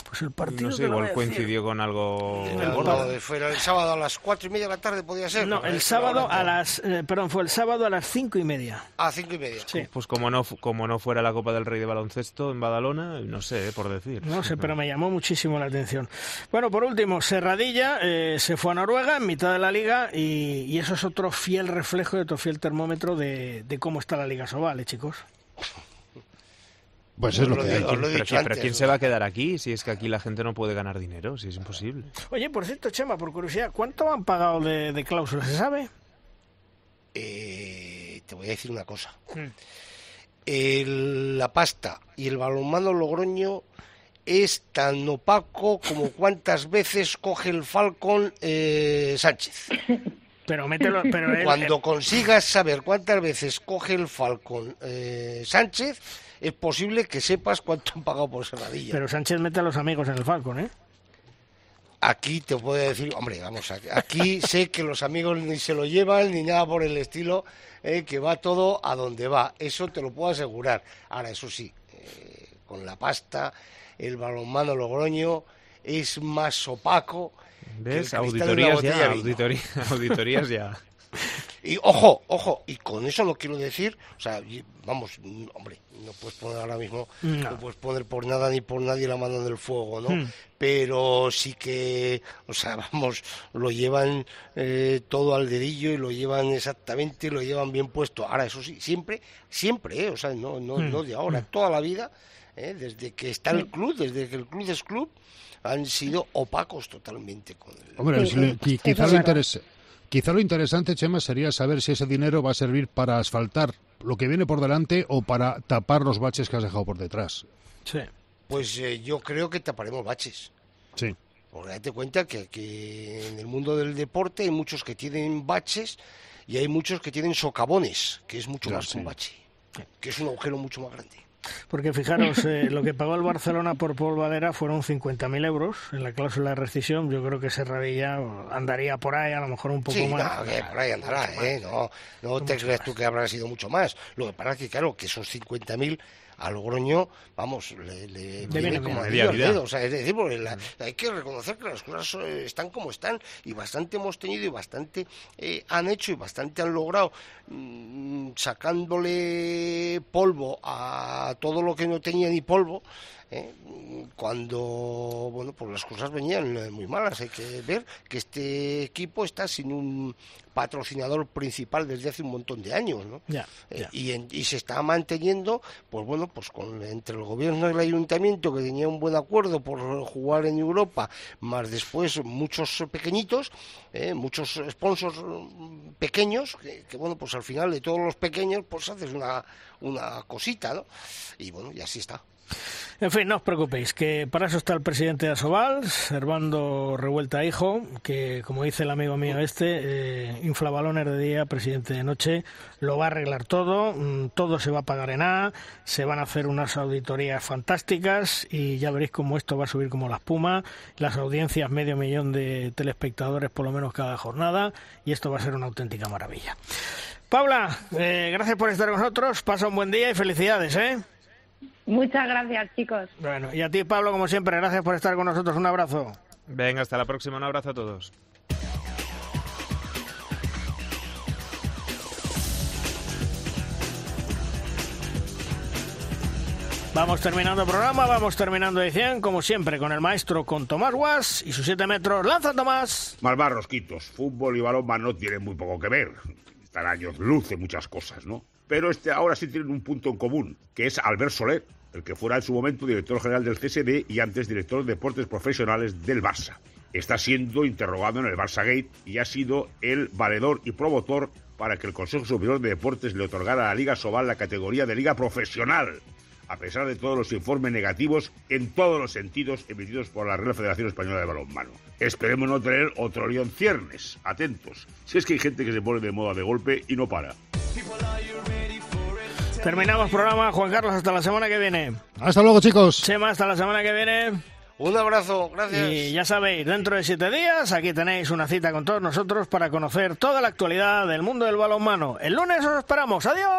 Pues el partido No sé, igual a coincidió con algo El, gordo. fue el sábado a las cuatro y media de la tarde, podía ser. No, el es sábado a las, eh, perdón, fue el sábado a las cinco y media. A cinco y media. Sí. Pues como no, como no fuera la Copa del Rey de baloncesto en Badalona, no sé, eh, por decir. No sé, pero me llamó muchísimo la atención. Bueno, por último, Serradilla eh, se fue a Noruega en mitad de la liga y, y eso es otro fiel reflejo y otro fiel termómetro de, de cómo está la Liga Sobal, ¿eh, chicos? Pues es lo Os que lo hay. lo Pero, dicho ¿quién, pero antes, ¿quién ¿no? se va a quedar aquí si es que aquí la gente no puede ganar dinero? Si es imposible. Oye, por cierto, Chema, por curiosidad, ¿cuánto han pagado de, de cláusula? ¿Se sabe? Eh, te voy a decir una cosa. Mm. El- la pasta y el balonmano Logroño es tan opaco como cuántas veces coge el Falcon eh, Sánchez. Pero mételo, pero él- Cuando consigas saber cuántas veces coge el Falcon eh, Sánchez, es posible que sepas cuánto han pagado por Serradilla. pero Sánchez mete a los amigos en el Falcon, ¿eh? Aquí te puedo decir, hombre, vamos, a- aquí sé que los amigos ni se lo llevan ni nada por el estilo, eh, que va todo a donde va, eso te lo puedo asegurar. Ahora, eso sí, eh, con la pasta, el balonmano Logroño es más opaco. que el ¿Ves? Auditorías botella ya, auditorías ya. Y ojo, ojo, y con eso no quiero decir, o sea, y- vamos, hombre, no puedes poner ahora mismo, no. No. puedes poner por nada ni por nadie la mano en el fuego, ¿no? Hmm. Pero sí que, o sea, vamos, lo llevan eh, todo al dedillo y lo llevan exactamente, lo llevan bien puesto. Ahora, eso sí, siempre, siempre, ¿eh? o sea, no, no, Hmm. no de ahora, toda la vida, ¿eh? desde que está el club, desde que el club es club, han sido opacos totalmente con el... Hombre, Sí, lo interese- quizá lo interesante, Chema, sería saber si ese dinero va a servir para asfaltar lo que viene por delante o para tapar los baches que has dejado por detrás. Sí. Pues eh, yo creo que taparemos baches. Sí. Porque date cuenta que, que en el mundo del deporte hay muchos que tienen baches y hay muchos que tienen socavones, que es mucho más que un bache, que es un agujero mucho más grande. Porque fijaros, eh, lo que pagó el Barcelona por Paul Valera fueron 50.000 euros en la cláusula de rescisión. Yo creo que Serradilla andaría por ahí, a lo mejor un poco Sí, más. no, que por ahí andará, ¿eh? No, no te creas tú que habrá sido mucho más. Lo que pasa es que, claro, que esos 50.000 a Logroño, vamos, le, le viene viene bien. como vida. dedo. O sea, es decir, porque la- hay que reconocer que las cosas eh, están como están y bastante hemos tenido y bastante eh, han hecho y bastante han logrado mm, sacándole polvo a todo lo que no tenía ni polvo. ¿Eh? Cuando bueno pues las cosas venían eh, muy malas hay que ver que este equipo está sin un patrocinador principal desde hace un montón de años ¿no? Eh, y, en- y se está manteniendo, pues bueno, pues con entre el gobierno y el ayuntamiento que tenía un buen acuerdo por jugar en Europa, más después muchos pequeñitos, eh, muchos sponsors mm, pequeños, que, que, bueno, pues al final de todos los pequeños, pues haces una, una cosita, ¿no? Y bueno, y así está. En fin, no os preocupéis, que para eso está el presidente de Asobal, Servando Revuelta Hijo, que como dice el amigo mío este, eh, inflabalones de día, presidente de noche, lo va a arreglar todo, mm, todo se va a pagar en A, se van a hacer unas auditorías fantásticas y ya veréis cómo esto va a subir como la espuma, las audiencias medio millón de telespectadores por lo menos cada jornada y esto va a ser una auténtica maravilla. Paula, eh, gracias por estar con nosotros, pasa un buen día y felicidades, ¿eh? Muchas gracias, chicos. Bueno, y a ti, Pablo, como siempre, gracias por estar con nosotros. Un abrazo. Venga, hasta la próxima. Un abrazo a todos. Vamos terminando el programa, vamos terminando edición, como siempre, con el maestro, con Tomás Guas y sus 7 metros. ¡Lanza, Tomás! Malvar Rosquitos, fútbol y balonmano tienen muy poco que ver. Están años luz en muchas cosas, ¿no? Pero este ahora sí tienen un punto en común, que es Albert Soler, el que fuera en su momento director general del CSD y antes director de deportes profesionales del Barça. Está siendo interrogado en el Barça Gate y ha sido el valedor y promotor para que el Consejo Superior de Deportes le otorgara a la Liga Sobal la categoría de Liga Profesional, a pesar de todos los informes negativos en todos los sentidos emitidos por la Real Federación Española de Balonmano. Esperemos no tener otro León Ciernes. Atentos. Si es que hay gente que se pone de moda de golpe y no para. Terminamos programa, Juan Carlos, hasta la semana que viene. Hasta luego, chicos. Chema, hasta la semana que viene. Un abrazo, gracias. Y ya sabéis, dentro de siete días aquí tenéis una cita con todos nosotros para conocer toda la actualidad del mundo del balonmano. El lunes os esperamos. ¡Adiós!